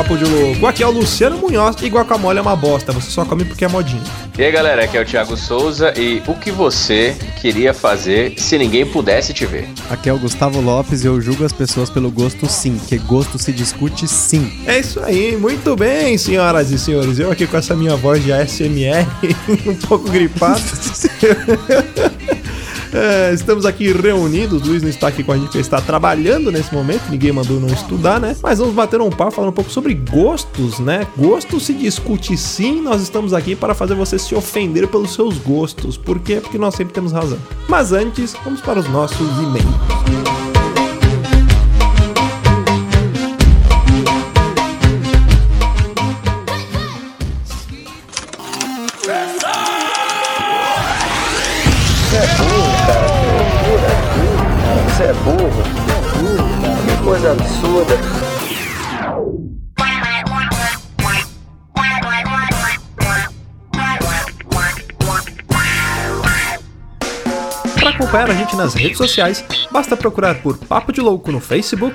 Papo de Louco. Aqui é o Luciano Munhoz e guacamole é uma bosta, você só come porque é modinha. E aí galera, aqui é o Thiago Souza e o que você queria fazer se ninguém pudesse te ver? Aqui é o Gustavo Lopes e eu julgo as pessoas pelo gosto sim, que gosto se discute sim. É isso aí, muito bem, senhoras e senhores. Eu aqui com essa minha voz de ASMR, um pouco gripado. É, estamos aqui reunidos, Luiz não está aqui com a gente porque está trabalhando nesse momento, ninguém mandou não estudar, né? Mas vamos bater um papo falando um pouco sobre gostos, né? Gosto se discute sim, nós estamos aqui para fazer você se ofender pelos seus gostos. Por quê? Porque nós sempre temos razão. Mas antes, vamos para os nossos e-mails. Coisa absurda. Para acompanhar a gente nas redes sociais, basta procurar por Papo de Louco no Facebook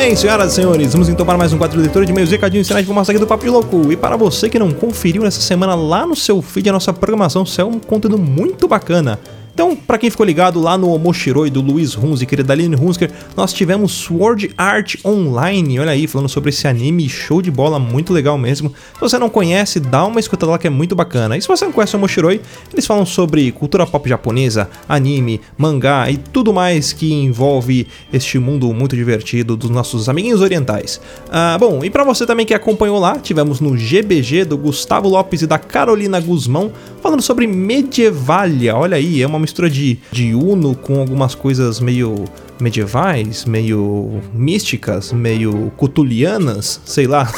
bem, senhoras e senhores, vamos então para mais um quadro de leitura de meios recadinhos sinais de fumaça aqui do Papo de Louco. E para você que não conferiu nessa semana lá no seu feed a nossa programação, isso é um conteúdo muito bacana. Então, para quem ficou ligado lá no Omoshiroi do Luiz Hunziker e da Aline Hunziker, nós tivemos Sword Art Online, olha aí, falando sobre esse anime show de bola, muito legal mesmo. Se você não conhece, dá uma escutada lá que é muito bacana. E se você não conhece o Omoshiroi, eles falam sobre cultura pop japonesa, anime, mangá e tudo mais que envolve este mundo muito divertido dos nossos amiguinhos orientais. Ah, bom, e para você também que acompanhou lá, tivemos no GBG do Gustavo Lopes e da Carolina Guzmão, falando sobre Medievalia, olha aí, é uma mistura de, de Uno com algumas coisas meio medievais, meio místicas, meio cutulianas, sei lá.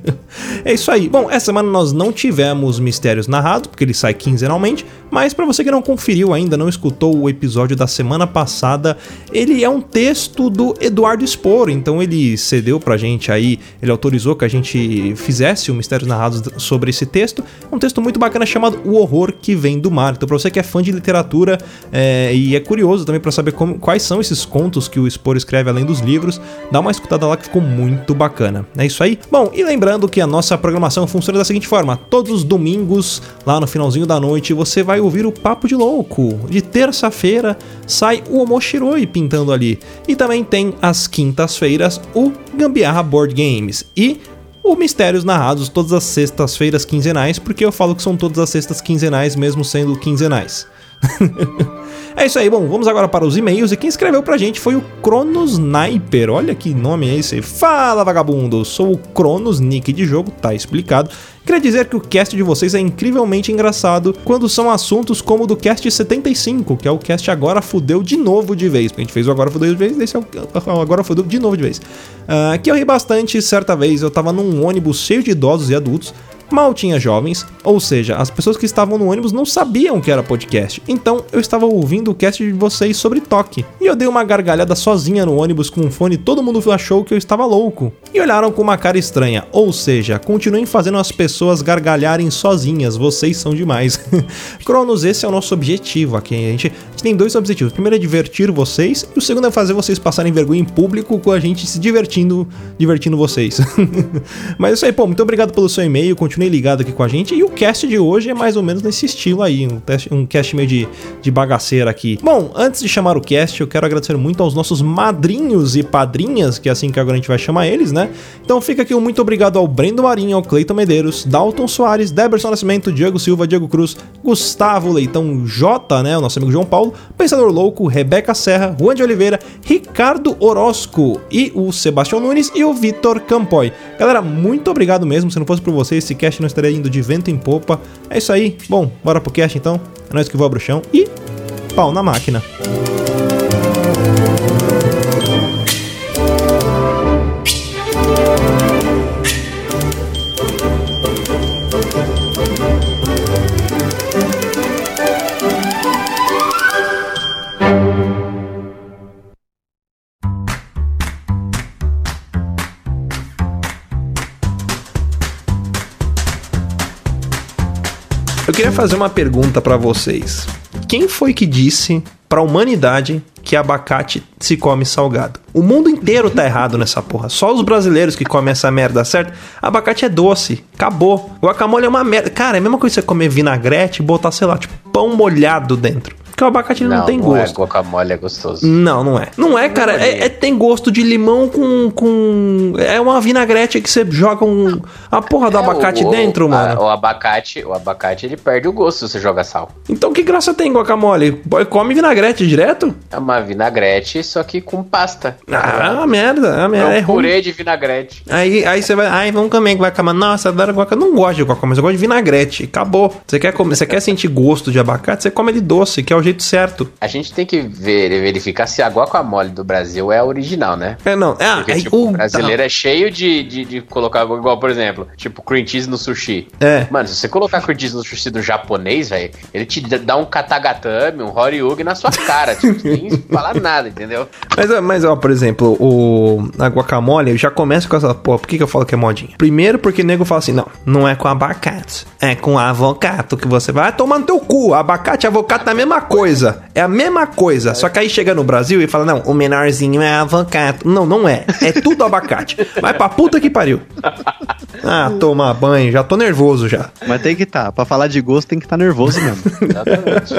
é isso aí. Bom, essa semana nós não tivemos mistérios narrados, porque ele sai quinzenalmente, mas para você que não conferiu ainda, não escutou o episódio da semana passada, ele é um texto do Eduardo Spor, então ele cedeu pra gente aí, ele autorizou que a gente fizesse o Mistérios Narrados sobre esse texto. É um texto muito bacana chamado O Horror que Vem do Mar. Então, pra você que é fã de literatura é, e é curioso também para saber como, quais são esses contos que o Spor escreve além dos livros, dá uma escutada lá que ficou muito bacana. É isso aí? Bom, e lembrando que a nossa programação funciona da seguinte forma: todos os domingos, lá no finalzinho da noite, você vai ouvir o Papo de Louco. De terça-feira sai o Omoshiroi pintando ali. E também tem às quintas-feiras o Gambiarra Board Games. E o Mistérios Narrados todas as sextas-feiras quinzenais, porque eu falo que são todas as sextas quinzenais, mesmo sendo quinzenais. é isso aí, bom, vamos agora para os e-mails. E quem escreveu pra gente foi o Cronos Sniper. Olha que nome é esse. Fala, vagabundo! Sou o Cronos, nick de jogo, tá explicado. Queria dizer que o cast de vocês é incrivelmente engraçado quando são assuntos como o do cast 75, que é o cast Agora Fudeu de novo de vez. A gente fez o Agora Fudeu de vez, esse é o Agora Fudeu de novo de vez. Uh, que eu ri bastante certa vez, eu tava num ônibus cheio de idosos e adultos Mal tinha jovens, ou seja, as pessoas que estavam no ônibus não sabiam que era podcast. Então eu estava ouvindo o cast de vocês sobre toque. E eu dei uma gargalhada sozinha no ônibus com um fone e todo mundo achou que eu estava louco. E olharam com uma cara estranha. Ou seja, continuem fazendo as pessoas gargalharem sozinhas, vocês são demais. Cronos, esse é o nosso objetivo aqui. A gente, a gente tem dois objetivos. O primeiro é divertir vocês, e o segundo é fazer vocês passarem vergonha em público com a gente se divertindo, divertindo vocês. Mas é isso aí, pô, muito obrigado pelo seu e-mail. Continue continue ligado aqui com a gente. E o cast de hoje é mais ou menos nesse estilo aí, um, um cast meio de, de bagaceira aqui. Bom, antes de chamar o cast, eu quero agradecer muito aos nossos madrinhos e padrinhas, que é assim que agora a gente vai chamar eles, né? Então fica aqui um muito obrigado ao Brendo Marinho, ao Cleiton Medeiros, Dalton Soares, Deberson Nascimento, Diego Silva, Diego Cruz, Gustavo Leitão J, né? O nosso amigo João Paulo, Pensador Louco, Rebeca Serra, Juan de Oliveira, Ricardo Orozco e o Sebastião Nunes e o Vitor Campoy. Galera, muito obrigado mesmo. Se não fosse por vocês, cast não estaria indo de vento em popa. É isso aí. Bom, bora pro cast então. É nóis que voa pro chão e pau na máquina. Fazer uma pergunta pra vocês. Quem foi que disse pra humanidade que abacate se come salgado? O mundo inteiro tá errado nessa porra. Só os brasileiros que comem essa merda, certo? Abacate é doce. Acabou. Guacamole é uma merda. Cara, é a mesma coisa que você comer vinagrete e botar, sei lá, tipo, pão molhado dentro. Porque o abacate ele não, tem não gosto. É, guacamole é gostoso. Não, não é. Não é, cara. É, é- tem gosto de limão com, com. É uma vinagrete que você joga um. A porra do É, abacate o- dentro, a- mano. o abacate, o abacate ele perde o gosto se você joga sal. Então que graça tem guacamole? Come vinagrete direto? É uma vinagrete, só que com pasta. Ah, é uma merda. É, uma é merda, um é ruim. purê de vinagrete. Aí, aí você vai, ai, vamos comer guacamole. Nossa, adoro guacamole. Eu não gosto de guacamole, mas eu gosto de vinagrete. Acabou. Você quer comer, você quer sentir gosto de abacate, você come ele doce, que é o jeito certo. A gente tem que ver, verificar se a guacamole do Brasil é a original, né? É, não. Ah, Porque, aí, tipo, o brasileiro é cheio de, de, de colocar igual, por exemplo, tipo, cream cheese no sushi. É. Mano, se você colocar cream cheese no sushi do japonês, velho, ele te dá um katagatame, um horyugi na sua cara, tipo, sem falar nada, entendeu? Mas, mas, ó, por exemplo, o, a guacamole já começa com essa porra. Por que, que eu falo que é modinha? Primeiro, porque o nego fala assim: não, não é com abacate, é com avocado que você vai tomar no teu cu. Abacate e avocado é a mesma coisa. É a mesma coisa. Só que aí chega no Brasil e fala: não, o menorzinho é avocado. Não, não é. É tudo abacate. Vai pra puta que pariu. Ah, tomar banho, já tô nervoso já. Mas tem que tá. Pra falar de gosto tem que estar nervoso mesmo. Exatamente.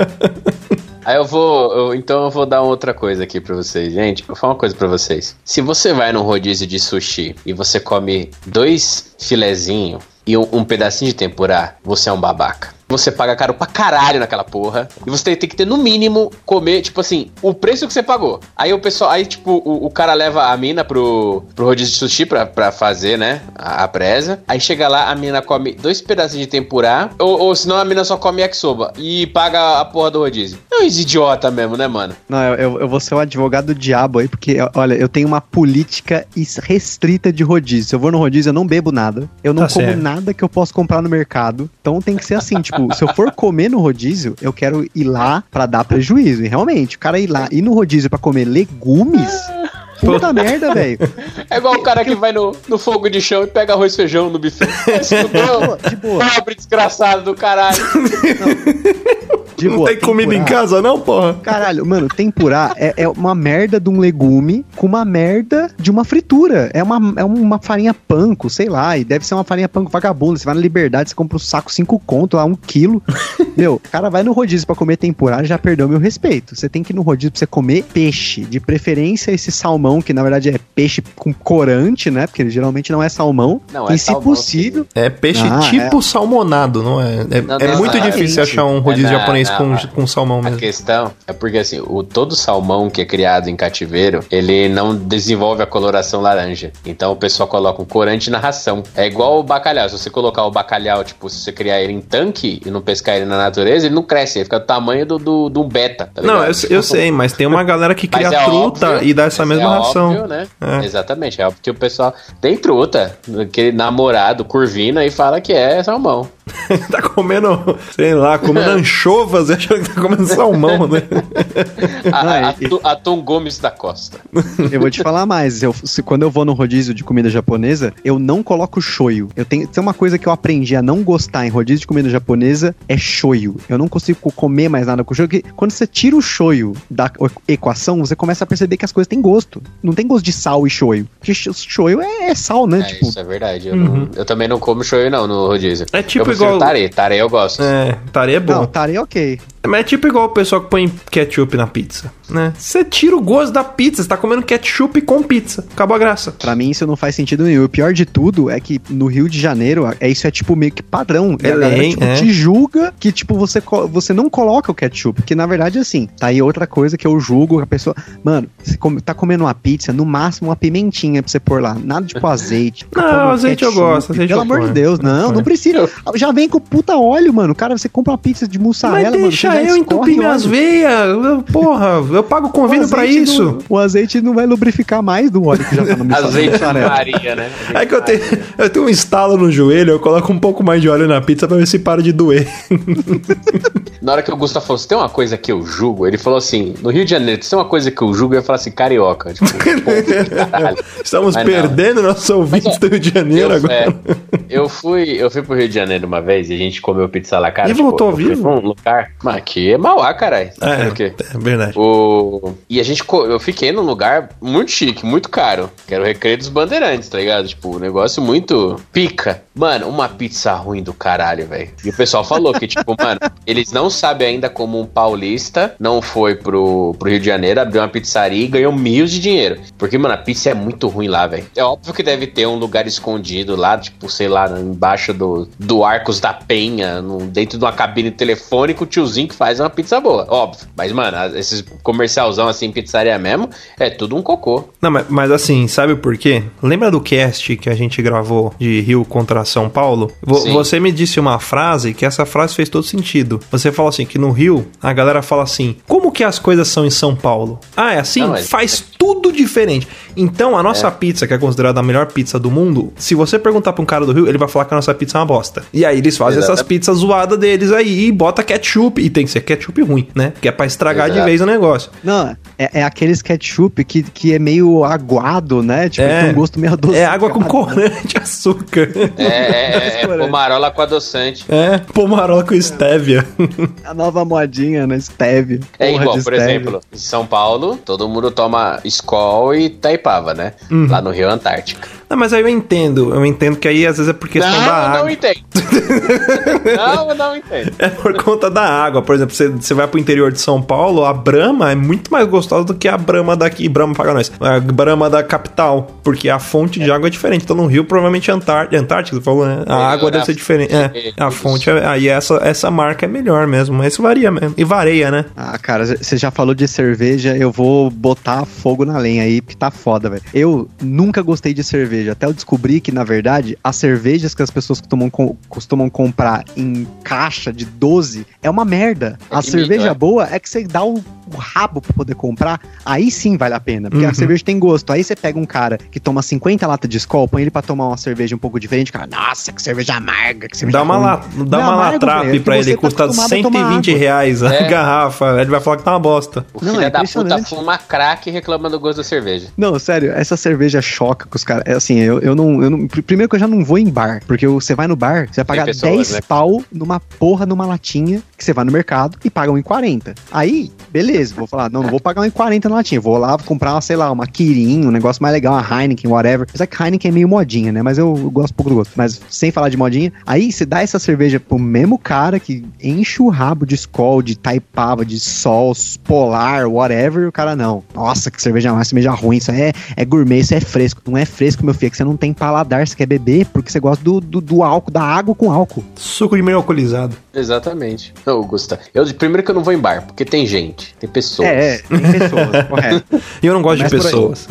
Aí eu vou, eu- então eu vou dar outra coisa aqui pra vocês, gente. Vou falar uma coisa pra vocês. Se você vai num rodízio de sushi e você come dois filezinhos e um, um pedacinho de tempurá, você é um babaca. Você paga caro pra caralho naquela porra. E você tem que ter, no mínimo, comer, tipo assim, o preço que você pagou. Aí o pessoal, aí, tipo, o, o cara leva a mina pro, pro rodízio de sushi pra, pra fazer, né? A, a presa. Aí chega lá, a mina come dois pedacinhos de tempurá. Ou, ou senão a mina só come yakisoba. E paga a porra do rodízio. É um idiota mesmo, né, mano? Não, eu, eu- eu vou ser o advogado do diabo aí, porque, olha, eu tenho uma política restrita de rodízio. Se eu vou no rodízio, eu não bebo nada. Eu não Tá como certo. nada que eu posso comprar no mercado. Então tem que ser assim, tipo, se eu for comer no rodízio, eu quero ir lá pra dar prejuízo. E realmente, o cara ir lá, ir no rodízio pra comer legumes... Puta merda, velho. É igual o cara que vai no, no fogo de chão e pega arroz e feijão no buffet. Estudou, De boa. pobre desgraçado do caralho. De Não boa, tem comida em tempurá. casa, não, porra? Caralho, mano, tempurá é, é uma merda de um legume com uma merda de uma fritura. É uma, é uma farinha panko, sei lá, e deve ser uma farinha panko vagabunda. Você vai na Liberdade, você compra um saco 5 conto, lá, um quilo. meu, o cara vai no rodízio pra comer tempurá, já perdeu meu respeito. Você tem que ir no rodízio pra você comer peixe. De preferência esse salmão, que na verdade é peixe com corante, né? Porque ele geralmente não é salmão. Não, é e se salmão, possível... É peixe Ah, tipo salmonado, não é? É, Não, é não, muito não, difícil é achar um rodízio Não, japonês não, com, com salmão A mesmo. questão é porque assim, o todo salmão que é criado em cativeiro, ele não desenvolve a coloração laranja. Então o pessoal coloca um corante na ração. É igual o bacalhau. Se você colocar o bacalhau, tipo, se você criar ele em tanque e não pescar ele na natureza, ele não cresce, ele fica do tamanho do, do, do beta. tá Não, eu, eu sei, mas tem uma galera que cria é truta óbvio, e dá essa mesma é ração. óbvio, né? É. Exatamente. É óbvio que o pessoal tem truta, aquele namorado, curvina, e fala que é salmão. tá comendo, sei lá, comendo anchovas e achando que tá comendo salmão, né? A, a, Atu- Atum Gomes da Costa. Eu vou te falar mais. Eu, se, quando eu vou no rodízio de comida japonesa, eu não coloco shoyu. Eu tenho, tem uma coisa que eu aprendi a não gostar em rodízio de comida japonesa é shoyu. Eu não consigo comer mais nada com shoyu. Porque quando você tira o shoyu da equação, você começa a perceber que as coisas têm gosto. Não tem gosto de sal e shoyu. Porque sh- shoyu é, é sal, né? É, tipo, isso é verdade. Eu, não- eu também não como shoyu não no rodízio. É tipo eu igual- tare. Tare eu gosto. É, tare é bom. não, tare é ok. Mas é tipo igual o pessoal que põe ketchup na pizza, né? Você tira o gosto da pizza, você tá comendo ketchup com pizza. Acabou a graça. Pra mim isso não faz sentido nenhum. O pior de tudo é que no Rio de Janeiro, é isso é tipo meio que padrão. E É a galera tipo, é. te julga que tipo você, você não coloca o ketchup, porque na verdade assim, tá aí outra coisa que eu julgo a pessoa, mano, você come- tá comendo uma pizza, no máximo uma pimentinha pra você pôr lá, nada tipo azeite. Não, azeite eu gosto, azeite Pelo eu amor de. Deus, não, Põe. não precisa. Já vem com puta óleo, mano. Cara, você compra uma pizza de mussarela, Mas mano, deixa você já eu entupir minhas veias. eu- Porra, eu pago convênio O pra azeite isso. não- o azeite não vai lubrificar mais do óleo que já tá no mussarela. Azeite Maria, né? É que eu tenho, eu tenho um estalo no joelho, eu coloco um pouco mais de óleo na pizza pra ver se para de doer. Na hora que o Gustavo falou, se tem uma coisa que eu julgo, ele falou assim, no Rio de Janeiro, se tem uma coisa que eu julgo, eu ia falar assim, carioca. Tipo. Estamos Mas não. perdendo nossos ouvintes do Rio de Janeiro Eu, agora. é, eu fui, eu fui pro Rio de Janeiro uma vez e a gente comeu pizza lá, cara. E voltou eu fui vivo? um lugar. Mas aqui é Mauá, caralho. É, é verdade. O... E a gente, eu fiquei num lugar muito chique, muito caro, que era o Recreio dos Bandeirantes, tá ligado? Tipo, um negócio muito pica. Mano, uma pizza ruim do caralho, velho. E o pessoal falou que, tipo, mano, eles não sabem ainda como um paulista não foi pro, pro Rio de Janeiro, abriu uma pizzaria e ganhou mil de dinheiro. Porque, mano, a pizza é muito ruim lá, velho. É óbvio que deve ter um lugar escondido lá, tipo, sei lá, embaixo do, do Arcos da Penha, no- dentro de uma cabine telefônica, o tiozinho que faz uma pizza boa, óbvio. Mas, mano, esses comercialzão assim, pizzaria mesmo, é tudo um cocô. Não, mas, mas assim, sabe por quê? Lembra do cast que a gente gravou de Rio contra São Paulo? Sim. você me disse uma frase que essa frase fez todo sentido. Você falou assim, que no Rio, a galera fala assim, como que as coisas são em São Paulo? Ah, é assim? Não, mas- Faz tudo diferente. Então, a nossa pizza, que é considerada a melhor pizza do mundo, se você perguntar pra um cara do Rio, ele vai falar que a nossa pizza é uma bosta. E aí eles fazem essas pizzas zoadas deles aí e bota ketchup. E tem que ser ketchup ruim, né? Que é pra estragar de Exato. vez o negócio. Não, é, é aqueles ketchup que, que é meio aguado, né? Tipo, É. tem um gosto meio adocicado. É água com corante, açúcar. É, é, é, é pomarola com adoçante. É, pomarola com stevia. A nova modinha, né? Stevia. É igual, de por stevia. exemplo, em São Paulo, todo mundo toma Skol e Taipava, né? Uhum. Lá no Rio Antártica. Não, mas aí eu entendo. Eu entendo que aí às vezes é por questão não, da eu água. não entendo. não, eu não entendo. É por conta da água. Por exemplo, você, você vai pro interior de São Paulo, a Brahma é muito mais gostosa do que a Brahma daqui. Brahma paga nós. A Brahma da capital. Porque a fonte de água é diferente. Então no Rio, provavelmente Antár Antártica, você falou, né? A Melhor água deve ser diferente. É, a fonte. é. Aí essa, essa marca é melhor mesmo. Mas isso varia mesmo. E vareia, né? Ah, cara, você já falou de cerveja, eu vou botar fogo na lenha aí, porque tá foda, velho. Eu nunca gostei de cerveja, até eu descobri que, na verdade, as cervejas que as pessoas costumam, co- costumam comprar em caixa de 12 é uma merda. É a cerveja mito, é. boa é que você dá o, o rabo pra poder comprar, aí sim vale a pena, porque Uhum. a cerveja tem gosto. Aí você pega um cara que toma 50 latas de Skol, põe ele pra tomar uma cerveja um pouco diferente, cara, nossa, que cerveja amarga, que cerveja Dá uma, la, dá Não é uma é que pra ele, tá custa acostumado a tomar 120 água. reais a É. garrafa. Ele vai falar que tá uma bosta. O Não, filho é da puta fuma crack e reclama do gosto da cerveja. Não, sério, essa cerveja choca com os caras. É assim, eu, eu, não, eu não. pr- Primeiro que eu já não vou em bar. Porque você vai no bar, você vai pagar pessoas, 10 né? pau numa porra numa latinha que você vai no mercado e paga 1,40. Aí, beleza, vou falar, não, não vou pagar 1,40 na latinha. Vou lá comprar, sei lá, uma Kirin, um negócio mais legal, uma Heineken, whatever. Apesar que Heineken é meio modinha, né? Mas eu, eu gosto pouco do gosto. Mas sem falar de modinha, aí você dá essa cerveja pro mesmo cara que enche o rabo de Skol, de Taipava, de Sol, Polar, whatever, e o cara não. Nossa, que cerveja mais, cerveja ruim, isso é, é gourmet, isso é fresco. Não é fresco, meu é que você não tem paladar, você quer beber porque você gosta do, do, do álcool, da água com álcool. Suco de meio alcoolizado. Exatamente. Ô, Gusta, eu primeiro que eu não vou em bar, porque tem gente, tem pessoas. É, é, tem pessoas, correto. E eu não gosto de Começa aí. pessoas.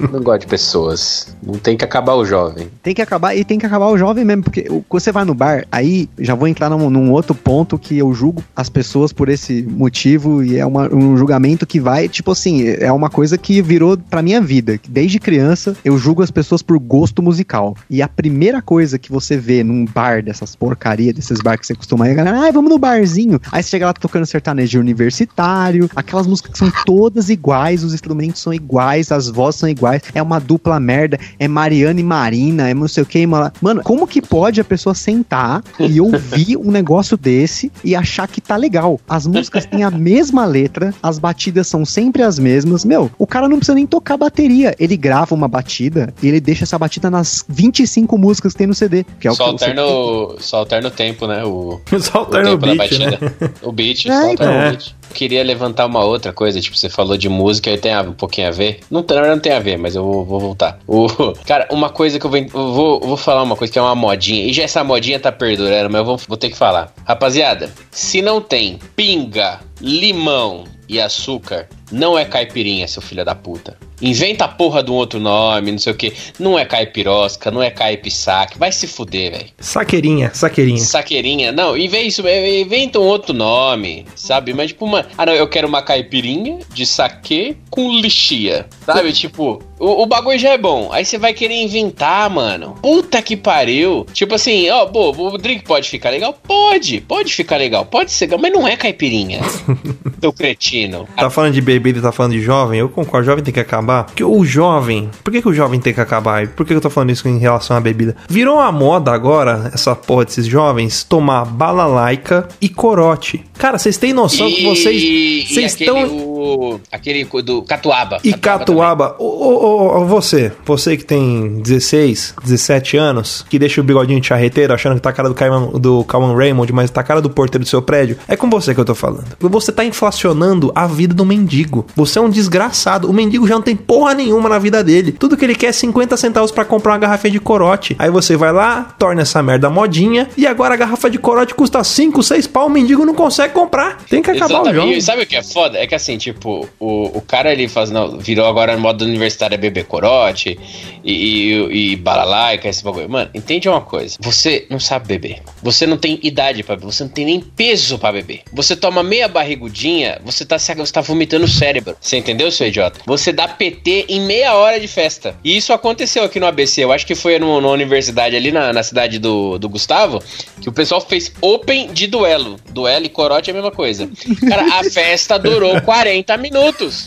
Eu Não gosto de pessoas. Não tem que acabar o jovem. Tem que acabar, e tem que acabar o jovem mesmo, porque quando você vai no bar, aí já vou entrar num, num outro ponto que eu julgo as pessoas por esse motivo, e é uma- um julgamento que vai, tipo assim, é uma coisa que virou pra minha vida. Desde criança, eu julgo as pessoas por gosto musical. E a primeira coisa que você vê num bar dessas porcaria, desses bar que você costuma ir, a galera, ai, vamos no barzinho. Aí você chega lá tocando sertanejo universitário, aquelas músicas que são todas iguais, os instrumentos são iguais, as vozes são iguais, é uma dupla merda, é Mariana e Marina, é não sei o que, mano. Como que pode a pessoa sentar e ouvir um negócio desse e achar que tá legal? As músicas têm a mesma letra, as batidas são sempre as mesmas. Meu, o cara não precisa nem tocar bateria. Ele grava uma batida ele deixa essa batida nas 25 músicas que tem no CD. Que é o Só que alterna, o, só alterna o tempo, né? O, Só alterna o tempo da beat, né? batida. O beat, É, só alterna então. o beat. Queria levantar uma outra coisa, tipo, você falou de música e tem a- um pouquinho a ver. Não, tem- na verdade não tem a ver, mas eu vou, vou voltar. O, cara, uma coisa que eu vou, eu vou, vou falar uma coisa que é uma modinha, e já essa modinha tá perdurando, mas eu vou, vou ter que falar. Rapaziada, se não tem pinga, limão e açúcar, não é caipirinha, seu filho da puta. Inventa a porra de um outro nome, não sei o que. Não é caipirosca, não é caipisaque. Vai se fuder, velho. Saqueirinha, saqueirinha. Saqueirinha. Não, disso, é, inventa um outro nome, sabe? Mas tipo uma. Ah, não, eu quero uma caipirinha de saque com lixia. Sabe? Tipo, o, o bagulho já é bom. Aí você vai querer inventar, mano. Puta que pariu. Tipo assim, ó, pô, o drink pode ficar legal? Pode, pode ficar legal, pode ser legal, mas não é caipirinha. Seu cretino. Tá falando de bebida tá falando de jovem? Eu concordo, jovem tem que acabar. Porque o jovem. Por que, que o jovem tem que acabar? E por que, que eu tô falando isso em relação à bebida? Virou uma moda agora, essa porra desses jovens, tomar balalaica e corote. Cara, vocês têm noção que vocês. E Vocês aquele, estão. o- aquele do Catuaba. E. Catuaba, ô, ô, ô, ô, você, você que tem 16, 17 anos, que deixa o bigodinho de charreteiro achando que tá a cara do Calman, do Calman Raymond, mas tá a cara do porteiro do seu prédio, é com você que eu tô falando. Você tá inflacionando a vida do mendigo. Você é um desgraçado. O mendigo já não tem porra nenhuma na vida dele. Tudo que ele quer é 50 centavos pra comprar uma garrafinha de corote. Aí você vai lá, torna essa merda modinha, e agora a garrafa de corote custa 5, 6 pau, o mendigo não consegue comprar. Tem que acabar o jogo. E sabe o que é foda? É que assim, tipo, o, o cara ele faz, não, virou agora modo universitário é beber corote e, e, e balalaica, esse bagulho. Mano, entende uma coisa? Você não sabe beber. Você não tem idade pra beber. Você não tem nem peso pra beber. Você toma meia barrigudinha, você tá, você tá vomitando o cérebro. Você entendeu, seu idiota? Você dá PT em meia hora de festa. E isso aconteceu aqui no ABC. Eu acho que foi numa universidade ali na, na cidade do, do Gustavo, que o pessoal fez open de duelo. Duelo e corote é a mesma coisa. Cara, a festa durou 40 minutos.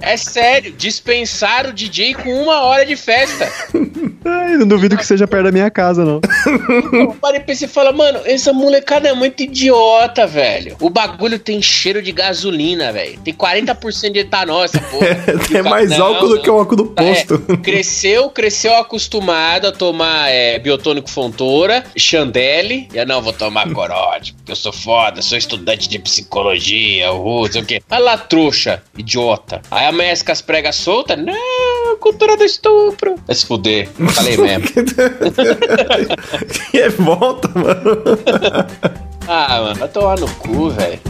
É sério, dispensaram o DJ com uma hora de festa. Ai, não duvido que seja perto da minha casa, não. Eu parei e pensei e falo, mano, essa molecada é muito idiota, velho. O bagulho tem cheiro de gasolina, velho. Tem 40% de etanol essa porra. É mais Não, álcool do não. que o álcool do É, posto. cresceu, cresceu acostumado a tomar é, biotônico Fontoura, Chandelle. E eu não vou tomar corote, porque eu sou foda, sou estudante de psicologia, não sei o quê. Olha lá, trouxa, idiota. Aí amanhece com as pregas soltas. Não, cultura do estupro. Vai se fuder, falei mesmo. e é volta, mano. Ah, mano, vai tomar no cu, velho.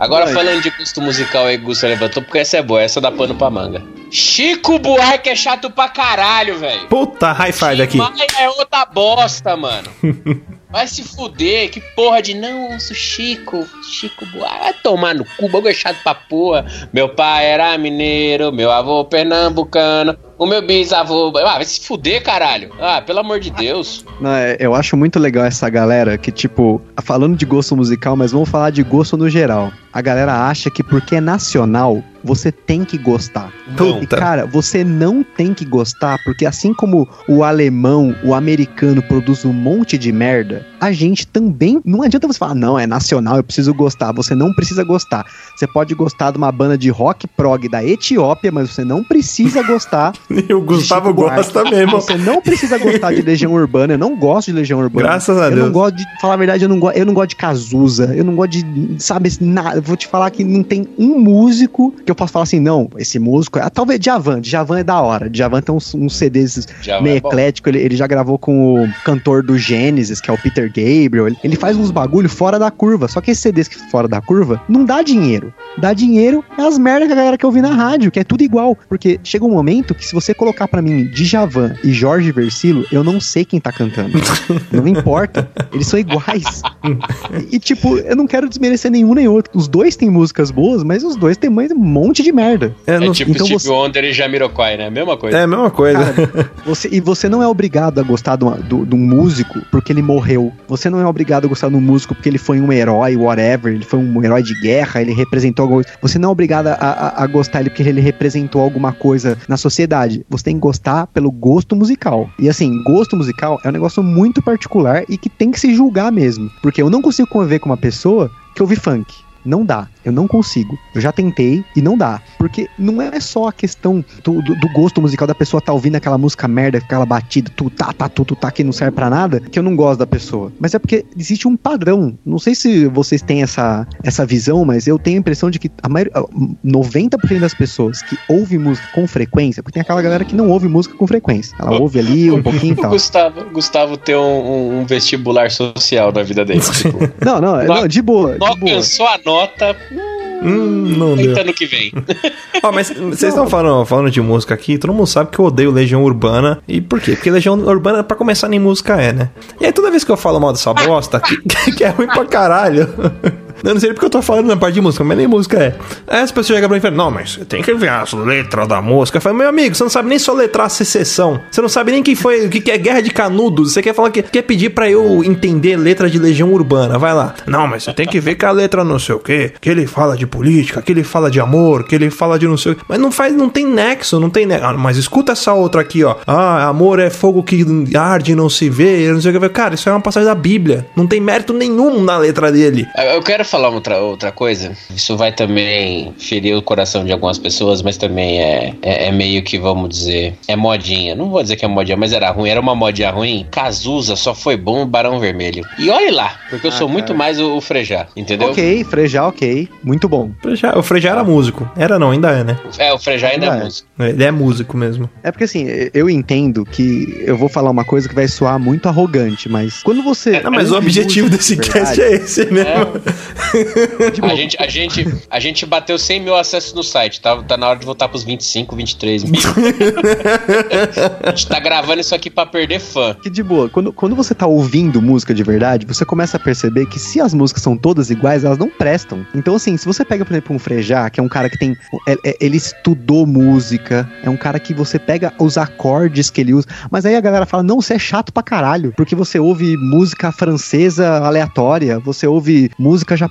Agora falando de custo musical aí, Gusto levantou, porque essa é boa, essa dá pano pra manga. Chico Buarque é chato pra caralho, velho. Puta, high five aqui. É outra bosta, mano. Vai se fuder, que porra de não, sou Chico, Chico Buarque. Vai tomar no cu, bagulho é chato pra porra. Meu pai era mineiro, meu avô pernambucano, o meu bisavô. Ah, vai se fuder, caralho. Ah, pelo amor de Deus. Não, é- eu acho muito legal essa galera que, tipo, falando de gosto musical, mas vamos falar de gosto no geral. A galera acha que porque é nacional, você tem que gostar. Puta. E, cara, você não tem que gostar, porque assim como o alemão, o americano produz um monte de merda, a gente também. Não adianta você falar, não, é nacional, eu preciso gostar. Você não precisa gostar. Você pode gostar de uma banda de rock prog da Etiópia, mas você não precisa gostar E o Gustavo gosta mesmo. você não precisa gostar de Legião Urbana. Eu não gosto de Legião Urbana. Graças a eu Deus. não gosto de. Falar a verdade, eu não, go, eu não gosto de Cazuza. Eu não gosto de. Sabe, nada. Eu vou te falar que não tem um músico que que eu posso falar assim, não, esse músico, é, talvez Djavan, Djavan é da hora, Djavan tem uns, uns CDs Djavan meio é eclético, ele, ele já gravou com o cantor do Gênesis, que é o Peter Gabriel, ele, ele faz uns bagulho fora da curva, só que esses CDs que fora da curva não dá dinheiro, dá dinheiro é as merdas que a galera quer ouvir na rádio, que é tudo igual, porque chega um momento que se você colocar pra mim Djavan e Jorge Versilo, eu não sei quem tá cantando, não importa, eles são iguais, e tipo, eu não quero desmerecer nenhum nem outro, os dois têm músicas boas, mas os dois têm mais um monte de merda. É, É não- tipo então Steve você- Wonder e Jamiroquai, né? Mesma coisa. é a mesma coisa. Você, e você não é obrigado a gostar de, uma- do- de um músico porque ele morreu. Você não é obrigado a gostar de um músico porque ele foi um herói, whatever. Ele foi um herói de guerra, ele representou alguma coisa. Você não é obrigado a, a- a gostar dele porque ele representou alguma coisa na sociedade. Você tem que gostar pelo gosto musical. E assim, gosto musical é um negócio muito particular e que tem que se julgar mesmo. Porque eu não consigo conviver com uma pessoa que ouve funk. Não dá, eu não consigo. Eu já tentei e não dá. Porque não é só a questão do, do- do gosto musical da pessoa tá ouvindo aquela música merda, aquela batida, tu tá, tá, tu, tu tá, que não serve pra nada, que eu não gosto da pessoa. Mas é porque existe um padrão. Não sei se vocês têm essa, essa visão, mas eu tenho a impressão de que a maioria, 90% das pessoas que ouvem música com frequência, porque tem aquela galera que não ouve música com frequência. Ela ouve ali um pouquinho e tal. Gustavo, Gustavo tem um, um- um vestibular social na vida dele. Tipo, Não, não, não, de boa, não de boa. alcançou a nota, Hum, não deu. ano que vem. Ó, mas vocês estão falando, falando de música aqui, todo mundo sabe que eu odeio Legião Urbana. E por quê? Porque Legião Urbana, pra começar, nem música é, né? E aí toda vez que eu falo mal dessa bosta, que, que é ruim pra caralho. Eu não sei porque eu tô falando na parte de música, mas nem música é. Aí as pessoas chegam pra mim e falam, não, mas tem que ver as letras da música. Eu falo, meu amigo, você não sabe nem soletrar a secessão. Você não sabe nem quem foi, o que que é Guerra de Canudos. Você quer falar que quer pedir pra eu entender letra de Legião Urbana. Vai lá. Não, mas você tem que ver que a letra não sei o quê, que ele fala de política, que ele fala de amor, que ele fala de não sei o quê. Mas não faz, não tem nexo, não tem nexo. Ah, mas escuta essa outra aqui, ó. Ah, amor é fogo que arde e não se vê, não sei o que. Cara, isso é uma passagem da Bíblia. Não tem mérito nenhum na letra dele. Eu quero falar outra, outra coisa. Isso vai também ferir o coração de algumas pessoas, mas também é, é, é meio que, vamos dizer, é modinha. Não vou dizer que é modinha, mas era ruim. Era uma modinha ruim. Cazuza só foi bom o Barão Vermelho. E olhe lá, porque eu Ah, sou muito cara. mais o, o Frejá, entendeu? Ok, frejar, ok. Muito bom. Frejá- O Frejá era músico. Era não, ainda é, né? É, o Frejá ainda Ah, é é. músico. Ele é músico mesmo. É porque assim, eu entendo que eu vou falar uma coisa que vai soar muito arrogante, mas quando você. Não, mas o ouve objetivo desse de cast verdade, é esse mesmo. tipo, A gente, a, gente, a gente bateu 100 mil acessos no site, tá, tá na hora de voltar pros 25, 23 mil. a gente tá gravando isso aqui pra perder fã. Que de boa, quando, quando você tá ouvindo música de verdade, você começa a perceber que se as músicas são todas iguais, elas não prestam. Então, assim, se você pega, por exemplo, um Frejá, que é um cara que tem. é- é- ele estudou música, é um cara que você pega os acordes que ele usa, mas aí a galera fala: não, você é chato pra caralho, porque você ouve música francesa aleatória, você ouve música japonesa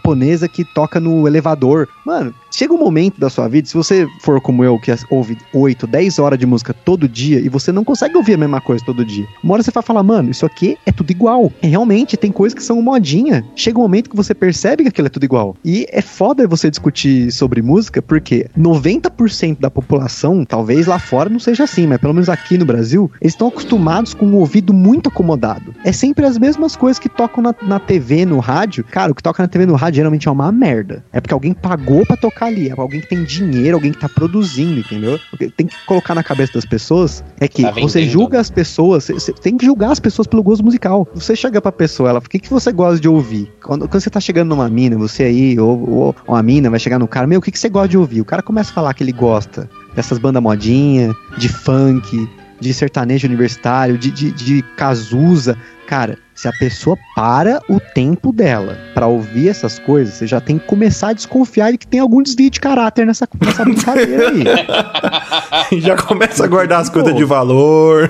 que toca no elevador. Mano, chega um momento da sua vida, se você for como eu, que ouve 8, 10 horas de música todo dia e você não consegue ouvir a mesma coisa todo dia. Uma hora você vai falar, mano, isso aqui é tudo igual. É, realmente, tem coisas que são modinha. Chega um momento que você percebe que aquilo é tudo igual. E é foda você discutir sobre música, porque 90% da população, talvez lá fora não seja assim, mas pelo menos aqui no Brasil, eles estão acostumados com um ouvido muito acomodado. É sempre as mesmas coisas que tocam na, na TV, no rádio. Cara, o que toca na TV, no rádio, geralmente é uma merda. É porque alguém pagou pra tocar ali. É alguém que tem dinheiro, alguém que tá produzindo, entendeu? O que tem que colocar na cabeça das pessoas é que Tá você julga as pessoas, você- tem que julgar as pessoas pelo gosto musical. Você chega pra pessoa, ela, o que, que você gosta de ouvir? Quando, quando você tá chegando numa mina, você aí, ou, ou uma mina vai chegar no cara, meu, o que, que você gosta de ouvir? O cara começa a falar que ele gosta dessas bandas modinha, de funk, de sertanejo universitário, de, de, de Cazuza. Cara, se a pessoa para o tempo dela pra ouvir essas coisas, você já tem que começar a desconfiar de que tem algum desvio de caráter nessa, nessa brincadeira aí. Já começa a guardar as coisas de valor,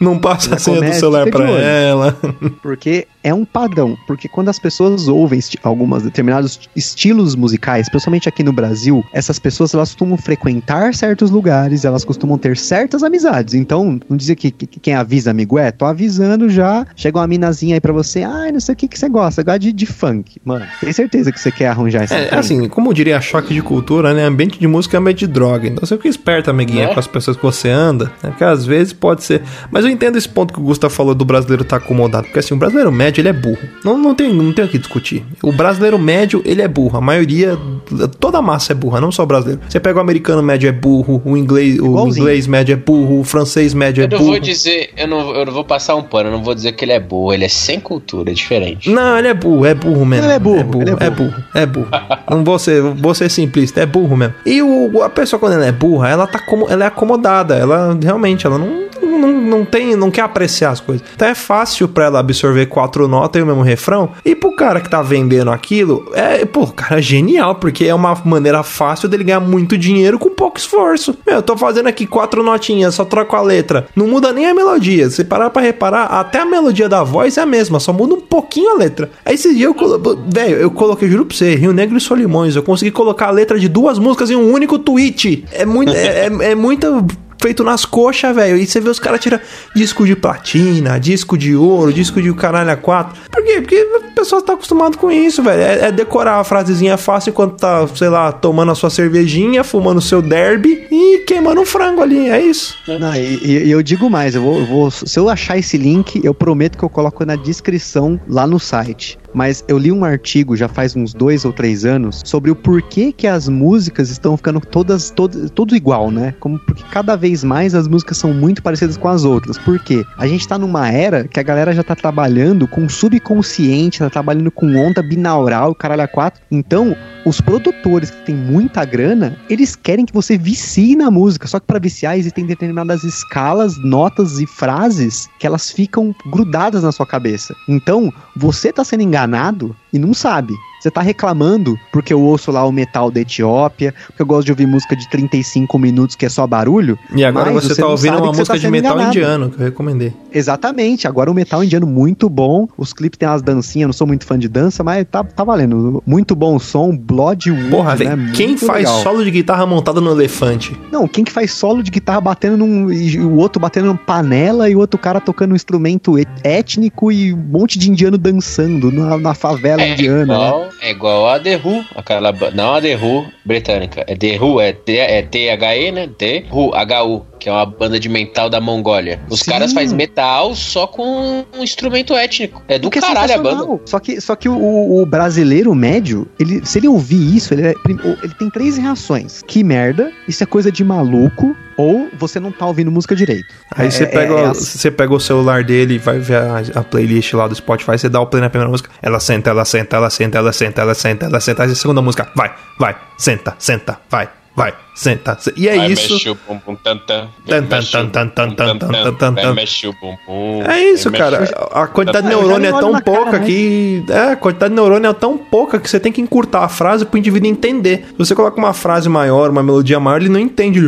não passa Já a senha do celular olho. ela. Porque é um padrão. Porque quando as pessoas ouvem algumas determinados estilos musicais, principalmente aqui no Brasil, essas pessoas elas costumam frequentar certos lugares, elas costumam ter certas amizades. Então, não dizer que, que- que quem avisa amigo é, tô avisando já. Chega uma minazinha aí pra você, ah, ai, não sei o que que você gosta, gosta de, de funk. Mano, tem certeza que você quer arranjar essa É, trem. assim, como eu diria, choque de cultura, né? Ambiente de música é ambiente de droga. Então você fica esperto, amiguinha, É. com as pessoas que você anda, né? Porque às vezes pode ser. Mas eu entendo esse ponto que o Gustavo falou do brasileiro estar acomodado. Porque assim, o brasileiro médio, ele é burro. Não, não, tem, não tem o que discutir. O brasileiro médio, ele é burro. A maioria, toda a massa é burra, não só o brasileiro. Você pega o americano médio é burro, o inglês, o Igualzinho. inglês médio é burro, o francês médio é Eu não burro. vou dizer, eu não, eu não vou passar um pano, eu não vou dizer que ele é burro, ele é sem cultura, é diferente. Não, ele é burro, é burro mesmo. Ele é burro, é burro, ele é é burro, é burro. Não vou ser, vou ser simplista, é burro mesmo. E o, a pessoa quando ela é burra, ela tá como, ela é acomodada, ela realmente, ela não, não, não tem, não quer apreciar as coisas. Então é fácil pra ela absorver quatro notas e o mesmo refrão. E pro cara que tá vendendo aquilo, é, pô, cara, é genial, porque é uma maneira fácil dele ganhar muito dinheiro com pouco esforço. Meu, eu tô fazendo aqui quatro notinhas, só troco a letra. Não muda nem a melodia. Se parar pra reparar, até a melodia da voz é a mesma, só muda um pouquinho a letra. Aí esse dia eu. Velho, eu coloquei, juro pra você, Rio Negro e Solimões. Eu consegui colocar a letra de duas músicas em um único tweet. É muito. é, é, é muito. Feito nas coxas, velho. E você vê os caras tiram disco de platina, disco de ouro, disco de caralho a quatro. Por quê? Porque a pessoa tá acostumado com isso, velho. É, é decorar a frasezinha fácil enquanto tá, sei lá, tomando a sua cervejinha, fumando o seu derby e queimando um frango ali. É isso. Não, e- e eu digo mais, eu vou, eu vou- se eu achar esse link, eu prometo que eu coloco na descrição lá no site. Mas eu li um artigo já faz uns dois ou três anos sobre o porquê que as músicas estão ficando todas, todas tudo igual, né? Como porque cada vez mais as músicas são muito parecidas com as outras. Por quê? A gente tá numa era que a galera já tá trabalhando com subconsciente, tá trabalhando com onda binaural, caralho a quatro. Então, os produtores que têm muita grana, eles querem que você vicie na música. Só que para viciar existem determinadas escalas, notas e frases que elas ficam grudadas na sua cabeça. Então, você tá sendo enganado e não sabe. Você tá reclamando porque eu ouço lá o metal da Etiópia, porque eu gosto de ouvir música de 35 minutos que é só barulho. E agora você, você tá ouvindo uma música tá de metal enganado. indiano que eu recomendei. Exatamente. Agora o metal indiano muito bom. Os clipes tem umas dancinhas, não sou muito fã de dança, mas tá, tá valendo. Muito bom o som, Bloodwood, Porra, né? velho. Quem Muito faz legal. solo de guitarra montado no elefante? Não, quem que faz solo de guitarra batendo num. e o outro batendo numa panela e o outro cara tocando um instrumento étnico e um monte de indiano dançando na, na favela indiana. né? É igual a The Who, aquela, não a The Who britânica, é The Who, é, T- é T-H-E, né? The Who, H-U, que é uma banda de metal da Mongólia. Os Sim. caras fazem metal só com um instrumento étnico. É do O que é caralho a banda. Só que, só que o, o brasileiro médio, ele, se ele ouvir isso, ele, é ele tem três reações. Que merda, isso é coisa de maluco, ou você não tá ouvindo música direito. Aí É- você, é- pega, é o- você pega o celular dele e vai ver a, a playlist lá do Spotify, você dá o play na primeira música, ela senta, ela senta, ela senta, ela senta, ela senta, ela senta, aí a segunda música, vai, vai, senta, senta, vai, vai, senta. se- E é Vai, isso. mexe o bumbum, tan, tan. Tan, Vem, tan, mexe tan, o tan, tan, bumbum, tan, tan, tan, tan, Vai, tan. mexe o bumbum. É isso, cara. A quantidade de neurônio é tão cara, pouca né? que. É, a quantidade de neurônio é tão pouca que você tem que encurtar a frase pro indivíduo entender. Se você coloca uma frase maior, uma melodia maior, ele não entende.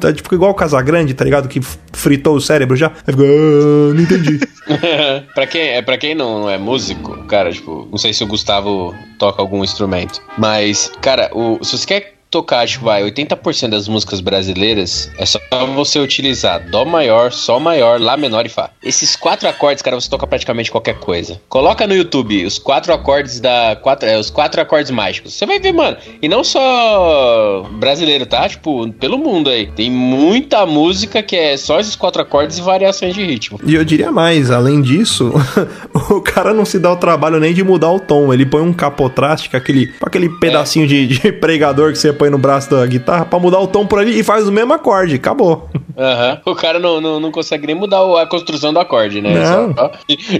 Tá tipo igual o Casagrande, tá ligado? Que fritou o cérebro já. Aí fica, ah, não entendi. pra quem, é, pra quem não, não é músico, cara, tipo, não sei se o Gustavo toca algum instrumento, mas, cara, o, se você quer tocar, tipo, vai, 80% das músicas brasileiras, é só você utilizar Dó maior, Sol maior, Lá menor e Fá. Esses quatro acordes, cara, você toca praticamente qualquer coisa. Coloca no YouTube os quatro acordes da. Quatro, é, os quatro acordes mágicos. Você vai ver, mano. E não só brasileiro, tá? Tipo, pelo mundo aí. Tem muita música que é só esses quatro acordes e variações de ritmo. E eu diria mais, além disso, o cara não se dá o trabalho nem de mudar o tom. Ele põe um capotraste, que é aquele, aquele pedacinho de, de pregador que você põe no braço da guitarra, pra mudar o tom por ali e faz o mesmo acorde. Acabou. Aham. O cara não, não, não consegue nem mudar a construção do acorde, né? Não. Só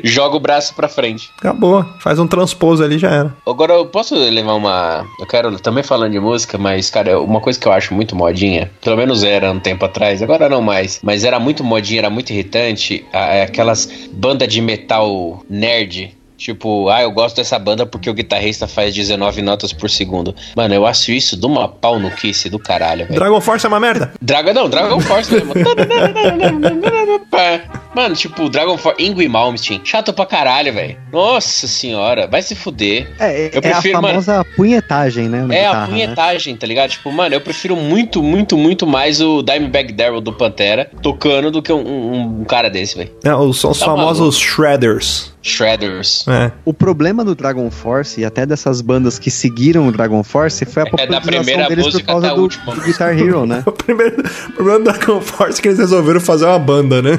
joga o braço pra frente. Acabou. Faz um transposo ali já era. Agora, eu posso levar uma. Eu quero também falando de música, mas, cara, uma coisa que eu acho muito modinha, pelo menos era um tempo atrás, agora não mais, mas era muito modinha, era muito irritante, é aquelas bandas de metal nerd. Tipo, ah, eu gosto dessa banda porque o guitarrista faz 19 notas por segundo. Mano, eu acho isso de uma pau no kiss do caralho, velho. Dragon Force é uma merda. Dragon, não, Dragon Force mesmo. Mano, tipo, Dragon Force, Ingrid Malmsteen, chato pra caralho, velho. Nossa senhora, vai se fuder. É, é, Eu prefiro, é a famosa punhetagem, né? É guitarra, a né? punhetagem, tá ligado? Tipo, mano, eu prefiro muito, muito, muito mais o Dimebag Daryl do Pantera tocando do que um, um- um cara desse, velho. É, os, os Tá famosos shredders. Shredders. É. O problema do Dragon Force e até dessas bandas que seguiram o Dragon Force foi a É da popularização deles por causa do, do Guitar Hero, né? O primeiro o problema do Dragon Force é que eles resolveram fazer uma banda, né?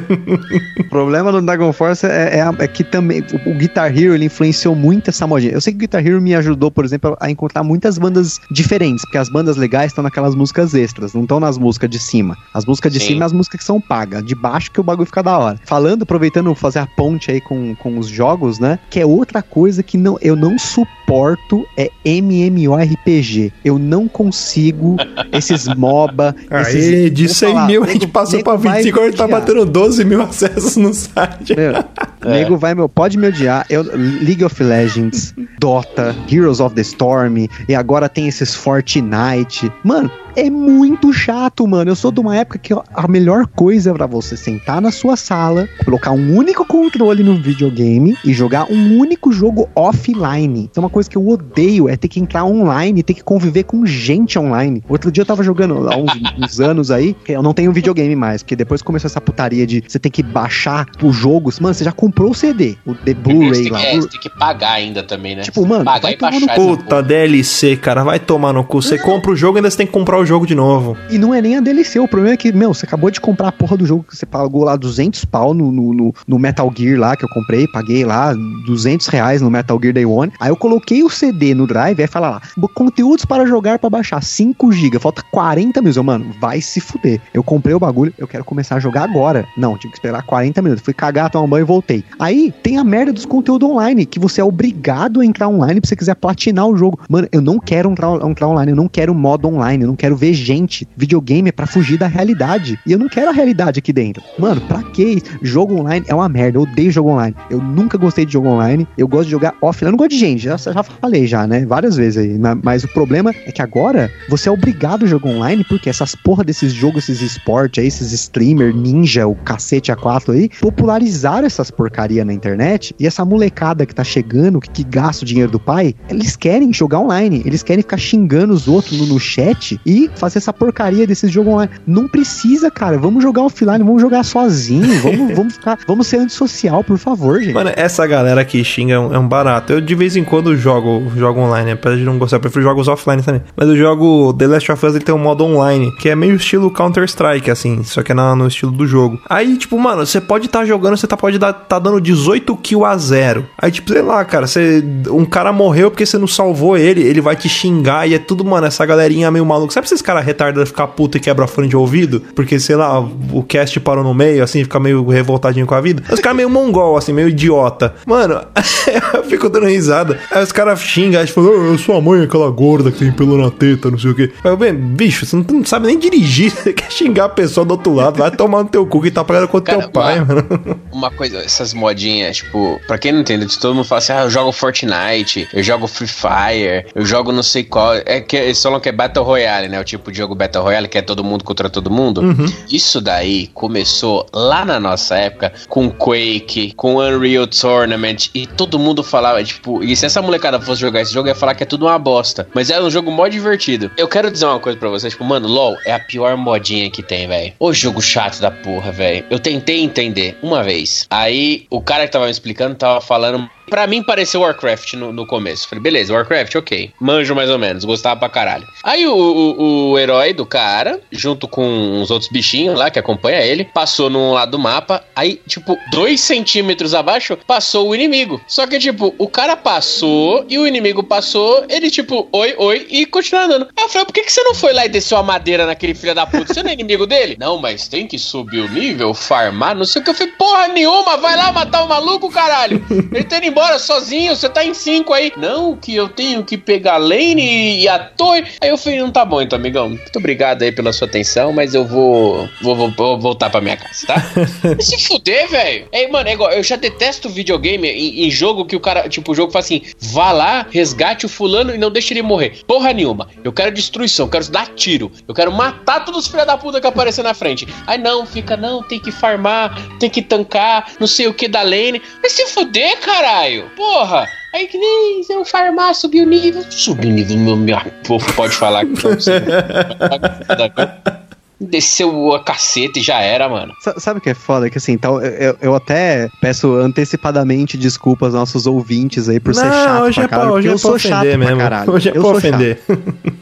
O problema do Dragon Force é, é é que também o, o Guitar Hero ele influenciou muito essa modinha. Eu sei que o Guitar Hero me ajudou, por exemplo, a encontrar muitas bandas diferentes, porque as bandas legais estão naquelas músicas extras, não estão nas músicas de cima. As músicas de Sim. cima é as músicas que são pagas, de baixo que o bagulho fica da hora. Falando, aproveitando fazer a ponte aí com, com os jogos, né? Que é outra coisa que não, eu não suporto é MMORPG. Eu não consigo esses MOBA. esses, Aí, de vou 100 falar, mil, a gente passou pra vai 25, a gente tá batendo 12 mil acessos no site. Meu, Nego vai, meu, pode me odiar. Eu, League of Legends, Dota, Heroes of the Storm, e agora tem esses Fortnite. Mano, é muito chato, mano. Eu sou de uma época que a melhor coisa é pra você sentar na sua sala, colocar um único controle no videogame e jogar um único jogo offline. Isso é uma coisa que eu odeio, é ter que entrar online, ter que conviver com gente online. Outro dia eu tava jogando há uns, uns anos aí, eu não tenho videogame mais, porque depois começou essa putaria de você ter que baixar os jogos. Mano, você já comprou o CD, o Blu-ray tem, lá. é, você tem que pagar ainda também, né? Tipo, mano, pagar vai e tomar no baixar cu. essa Puta. DLC, cara, vai tomar no cu. Você compra o jogo e ainda você tem que comprar o jogo de novo. E não é nem a DLC, o problema é que, meu, você acabou de comprar a porra do jogo que você pagou lá 200 pau no, no, no- Metal Gear lá, que eu comprei, paguei lá 200 reais no Metal Gear Day One. Aí eu coloquei o CD no drive, aí fala lá, conteúdos para jogar para baixar, 5 GB, falta 40 minutos. Eu, mano, vai se fuder. Eu comprei o bagulho, eu quero começar a jogar agora. Não, tive que esperar 40 minutos. Fui cagar, tomar um banho e voltei. Aí tem a merda dos conteúdos online, que você é obrigado a entrar online se você quiser platinar o jogo. Mano, eu não quero entrar, entrar online, eu não quero modo online, eu não quero ver gente. Videogame é pra fugir da realidade. E eu não quero a realidade aqui dentro. Mano, pra que? Jogo online é uma merda. Eu odeio jogo online. Eu nunca gostei de jogo online. Eu gosto de jogar offline. Eu não gosto de gente, já, já falei já, né? Várias vezes aí. Ma- Mas o problema é que agora você é obrigado a jogar online porque essas porra desses jogos, esses esportes aí, esses streamer, ninja, o cacete A4 aí, popularizaram essas porcaria na internet e essa molecada que tá chegando, que, que gasta o dinheiro do pai, eles querem jogar online. Eles querem ficar xingando os outros no, no chat e fazer essa porcaria desses jogos online. Não precisa, cara. Vamos jogar offline, vamos jogar sozinho. Vamos, vamos ficar. Vamos ser antissocial, por favor, gente. Mano, essa galera que xinga é um, é um barato. Eu de vez em quando jogo, jogo online, apesar de não gostar, eu prefiro jogos offline também. Mas eu jogo The Last of Us, ele tem um modo online, que é meio estilo Counter-Strike, assim, só que é na- no estilo do jogo. Aí, tipo, mano, você pode estar jogando, você tá, pode dar, tá dando 18 kills a zero. Aí, tipo, sei lá, cara, você, um cara morreu porque você não salvou ele, ele vai te xingar e é tudo, mano, essa galerinha meio maluca. Sabe esses caras retardados ficar puto e quebra fone de ouvido? Porque, sei lá, o cast parou no meio, assim, fica meio revoltadinho com a vida. Os caras meio mongol, assim, meio idiota. Mano, eu fico dando risada. Aí os caras xingam, aí falam, "Ah, sua mãe é aquela gorda que tem pelo na teta, não sei o quê. Aí eu, bem, bicho, você não, não sabe nem dirigir, você quer xingar a pessoa do outro lado, vai tomar no teu cu que tá pagando com o teu pai, uma- mano. Uma coisa, essas modinhas, tipo, pra quem não entende, todo mundo fala assim, ah, eu jogo Fortnite, eu jogo Free Fire, eu jogo não sei qual. É que eles falam que é Battle Royale, né? O tipo de jogo Battle Royale, que é todo mundo contra todo mundo. Isso daí começou lá na nossa época com Quake, com Unreal Tournament, e todo mundo falava, tipo, e se essa molecada fosse jogar esse jogo, ia falar que é tudo uma bosta. Mas era um jogo mó divertido. Eu quero dizer uma coisa pra vocês, tipo, mano, LOL é a pior modinha que tem, velho. O jogo chato da porra, velho. Eu tentei entender uma vez. Aí o cara que tava me explicando tava falando. Pra mim pareceu Warcraft no, no começo. Falei, beleza, Warcraft, ok. Manjo mais ou menos, gostava pra caralho. Aí o, o, o herói do cara, junto com os outros bichinhos lá que acompanha ele, passou num lado do mapa. Aí, tipo, dois centímetros abaixo, passou o inimigo. Só que, tipo, o cara passou e o inimigo passou, ele, tipo, oi, oi, e continuou andando. Aí eu falei, por que, que você não foi lá e desceu a madeira naquele filho da puta? Você não é inimigo dele? Não, mas tem que subir o nível, farmar, não sei o que. Eu falei, porra nenhuma, vai lá matar o maluco, caralho. Ele tá indo embora sozinho, você tá em cinco aí. Não, que eu tenho que pegar a lane e a torre. Aí eu falei, não tá bom então, amigão. Muito obrigado aí pela sua atenção, mas eu vou, vou, vou, vou voltar pra minha casa, tá? Se fuder, velho. É, mano, é igual, eu já detesto videogame em, em jogo que o cara, tipo, o jogo fala assim: vá lá, resgate o fulano e não deixe ele morrer. Porra nenhuma. Eu quero destruição, eu quero dar tiro. Eu quero matar todos os filhos da puta que aparecer na frente. Aí não, fica, não, tem que farmar, tem que tancar, não sei o que da lane. Mas se fuder, caralho. Porra. Aí que nem se eu farmar, subir o nível. Subir o nível, meu, meu povo pode falar que não sei. desceu a caceta e já era, mano. Sa- Sabe o que é foda? Que assim, então, eu, eu até peço antecipadamente desculpas aos nossos ouvintes aí por ser chato hoje pra é pra, caralho. hoje é eu pra sou chato ofender pra mesmo. caralho. Hoje é eu pra sou chato. ofender.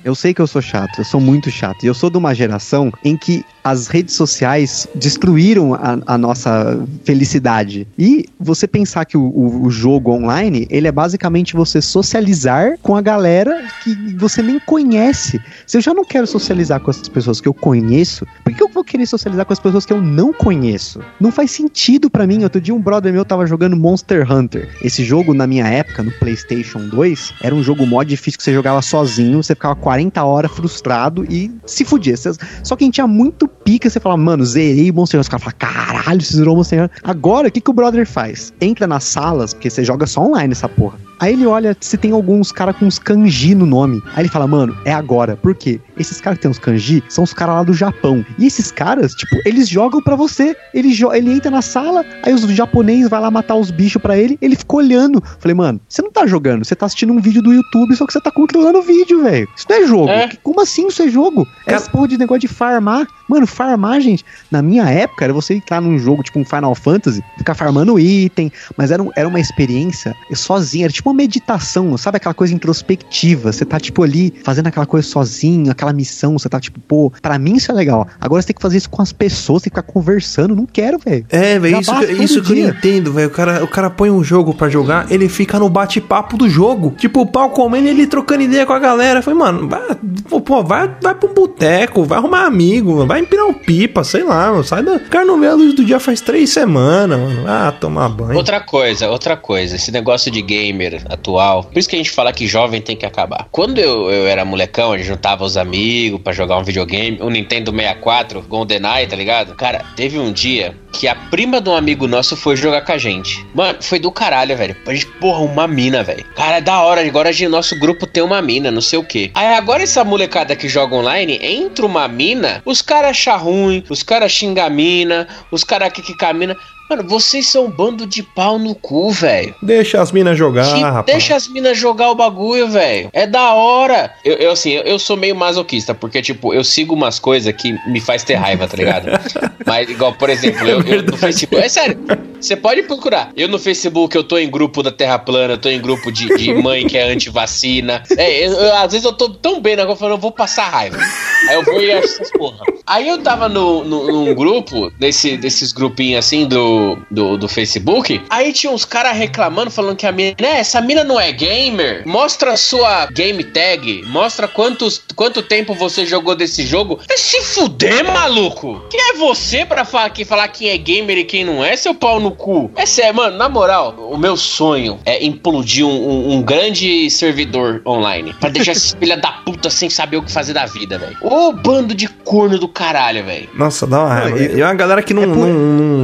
Eu sei que eu sou chato, eu sou muito chato. E eu sou de uma geração em que as redes sociais destruíram a, a nossa felicidade. E você pensar que o, o- jogo online, ele é basicamente você socializar com a galera que você nem conhece. Se eu já não quero socializar com as pessoas que eu conheço, por que eu vou querer socializar com as pessoas que eu não conheço? Não faz sentido pra mim. Outro dia um brother meu tava jogando Monster Hunter. Esse jogo, na minha época, no PlayStation 2, era um jogo mó difícil que você jogava sozinho, você ficava 40 horas frustrado e se fudia. Só quem tinha muito pica, você falava, mano, zerei Monster Hunter. Os caras falavam, caralho, você zerou Monster Hunter. Agora, o que, que o brother faz? Entra nas salas, porque você joga só online essa porra. Aí ele olha se tem alguns caras com uns kanji no nome. Aí ele fala, mano, é agora. Por quê? Esses caras que tem uns kanji são os caras lá do Japão. E esses caras, tipo, eles jogam pra você. Ele, ele entra na sala, aí os japoneses vai lá matar os bichos pra ele, ele fica olhando. Falei, mano, você não tá jogando, você tá assistindo um vídeo do YouTube, só que você tá controlando o vídeo, velho. Isso não é jogo. É. Como assim isso é jogo? É esse porra de negócio de farmar. Mano, farmar, gente, na minha época era você entrar num jogo tipo um Final Fantasy, ficar farmando item, mas era, um- era uma experiência sozinha, era tipo uma meditação, sabe aquela coisa introspectiva. Você tá tipo ali fazendo aquela coisa sozinho, aquela missão, você tá tipo, pô, pra mim isso é legal. Agora você tem que fazer isso com as pessoas, tem que ficar conversando, não quero, velho. É, velho, isso, que- isso que eu entendo, velho. O cara, o cara põe um jogo pra jogar, ele fica no bate-papo do jogo. Tipo, o pau comendo e ele trocando ideia com a galera. Falei, mano, vai, pô, pô, vai, vai pra um boteco, vai arrumar amigo, vai empinar um pipa, sei lá, mano. Sai da. O cara não vê a luz do dia faz três semanas, mano. Ah, tomar banho. Outra coisa, outra coisa, esse negócio de gamer atual, por isso que a gente fala que jovem tem que acabar. Quando eu, eu era molecão, a gente juntava os amigos pra jogar um videogame, o Nintendo 64, GoldenEye, tá ligado? Cara, teve um dia que a prima de um amigo nosso foi jogar com a gente. Mano, foi do caralho, velho. A gente, porra, uma mina, velho. Cara, é da hora, agora gente, nosso grupo tem uma mina, não sei o quê. Aí agora essa molecada que joga online, entra uma mina, os caras acham ruim, os caras xingam a mina, os caras que que a mina. Mano, vocês são um bando de pau no cu, velho. Deixa as minas jogar, Que- rapaz. deixa as minas jogar o bagulho, velho. É da hora. Eu, eu, assim, eu, eu sou meio masoquista, porque, tipo, eu sigo umas coisas que me faz ter raiva, tá ligado? Mas, igual, por exemplo, eu, eu no Facebook. É sério, você pode procurar. Eu no Facebook, eu tô em grupo da Terra Plana, tô em grupo de, de mãe que é anti-vacina. É, eu- às vezes eu tô tão bem na rua falando, eu vou passar raiva. Aí eu vou e acho essas porra. Aí eu tava no, no- num grupo, desse, desses grupinhos assim do, do, do Facebook. Aí tinha uns caras reclamando, falando que a mina, né, essa mina não é gamer. Mostra a sua game tag, mostra quantos, quanto tempo você jogou desse jogo. É se fuder, maluco! Quem é você pra falar, que, falar quem é gamer e quem não é, seu pau no cu? É sério, mano, na moral, o meu sonho é implodir um, um- um grande servidor online. Pra deixar esses filha da puta sem saber o que fazer da vida, velho. Ô bando de corno do caralho, velho. Nossa, dá uma raiva. eu- E uma galera que não, é por- não,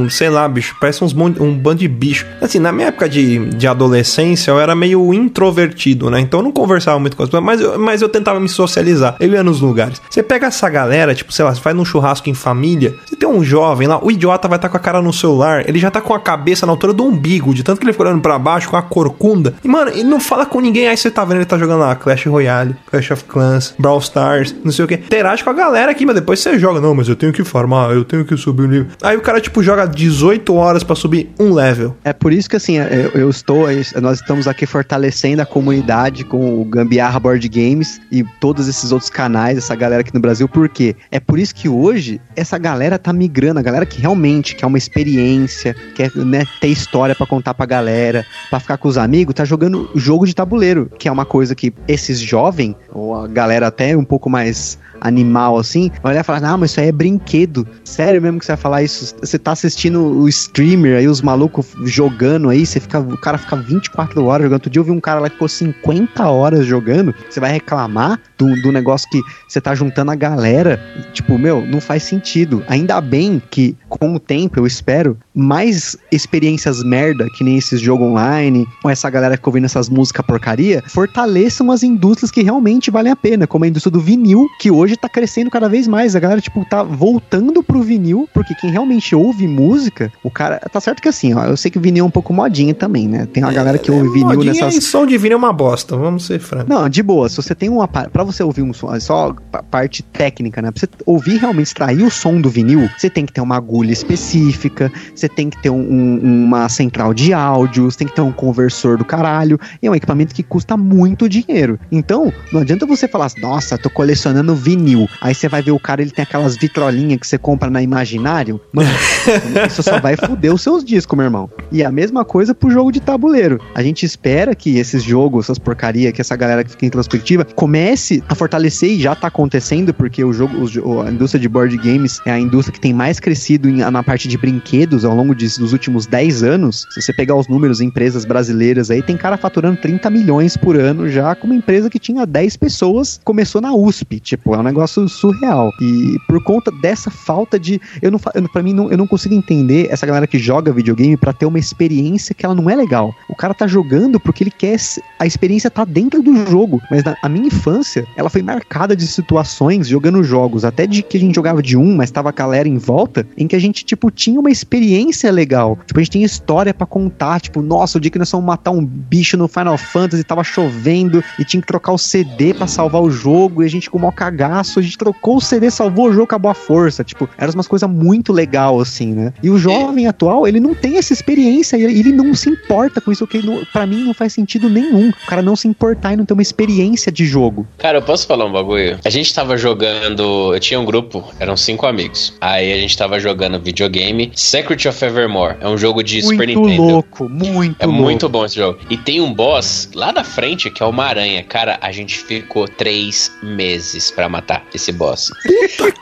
não- sei lá, bicho, parece uns um bando de bicho. Assim, na minha época de, de adolescência, eu era meio introvertido, né? Então eu não conversava muito com as pessoas, mas eu, mas eu tentava me socializar. Eu ia nos lugares. Você pega essa galera, tipo, sei lá, você faz num churrasco em família, você tem um jovem lá, o idiota vai estar com a cara no celular, ele já tá com a cabeça na altura do umbigo, de tanto que ele fica olhando pra baixo com a corcunda. E, mano, ele não fala com ninguém, aí você tá vendo ele tá jogando lá Clash Royale, Clash of Clans, Brawl Stars, não sei o que. Interage com a galera aqui, mas depois você joga. Não, mas eu tenho que farmar, eu tenho que subir o nível. Aí o cara, tipo, joga 18 horas pra subir um level. É por isso que assim, eu, eu estou, nós estamos aqui fortalecendo a comunidade com o Gambiarra Board Games e todos esses outros canais, essa galera aqui no Brasil, por quê? É por isso que hoje essa galera tá migrando, a galera que realmente quer uma experiência, quer né, ter história pra contar pra galera, pra ficar com os amigos, tá jogando jogo de tabuleiro, que é uma coisa que esses jovens, ou a galera até um pouco mais animal assim, vai olhar e falar, não, mas isso aí é brinquedo. Sério mesmo que você vai falar isso? Você tá assistindo o streamer aí, os malucos jogando aí, você fica, o cara fica 24 horas jogando. Outro dia eu vi um cara lá que ficou 50 horas jogando. Você vai reclamar do, do negócio que você tá juntando a galera. Tipo, meu, não faz sentido. Ainda bem que, com o tempo, eu espero, mais experiências merda, que nem esses jogos online, ou essa galera que ouvindo essas músicas porcaria, fortaleçam as indústrias que realmente valem a pena, como a indústria do vinil, que hoje tá crescendo cada vez mais. A galera, tipo, tá voltando pro vinil, porque quem realmente ouve música, o cara. Tá certo que assim, ó, eu sei que o vinil é um pouco modinha também, né? Tem uma galera que ouve vinil Modinha nessas. e som de vinil é uma bosta, vamos ser francos. Não, de boa. Se você tem uma. Pra você ouvir um som, só pa- parte técnica, né? Pra você ouvir realmente extrair o som do vinil, você tem que ter uma agulha específica, você tem que ter um- um- uma central de áudio, você tem que ter um conversor do caralho. E é um equipamento que custa muito dinheiro. Então, não adianta você falar assim, nossa, tô colecionando vinil. Aí você vai ver o cara, ele tem aquelas vitrolinhas que você compra na Imaginário. Mano, isso só vai os seus discos, meu irmão. E a mesma coisa pro jogo de tabuleiro. A gente espera que esses jogos, essas porcaria, que essa galera que fica introspectiva, comece a fortalecer e já tá acontecendo, porque o jogo, os a indústria de board games é a indústria que tem mais crescido em- na parte de brinquedos ao longo de- dos últimos 10 anos. Se você pegar os números, empresas brasileiras aí, tem cara faturando 30 milhões por ano já com uma empresa que tinha 10 pessoas, começou na USP. Tipo, é um negócio surreal. E por conta dessa falta de. Eu não, eu, pra mim, não, eu não consigo entender essa galera que joga videogame pra ter uma experiência que ela não é legal. O cara tá jogando porque ele quer. A experiência tá dentro do jogo. Mas na a minha infância, ela foi marcada de situações jogando jogos, até de que a gente jogava de um, mas tava a galera em volta, em que a gente, tipo, tinha uma experiência legal. Tipo, a gente tinha história pra contar. Tipo, nossa, o dia que nós fomos matar um bicho no Final Fantasy, tava chovendo e tinha que trocar o CD pra salvar o jogo, e a gente com o maior cagaço, a gente trocou o CD, salvou o jogo, acabou a força. Tipo, eram umas coisas muito legal, assim, né? E o jovem atual, ele não tem essa experiência, e ele ele não se importa com isso, que pra mim não faz sentido nenhum. O cara não se importar e não ter uma experiência de jogo. Cara, eu posso falar um bagulho? A gente tava jogando. Eu tinha um grupo, eram cinco amigos. Aí a gente tava jogando videogame Secret of Evermore. É um jogo de Super muito Nintendo. louco, muito É louco. muito bom esse jogo. E tem um boss lá da frente que é uma aranha. Cara, a gente ficou três meses pra matar esse boss.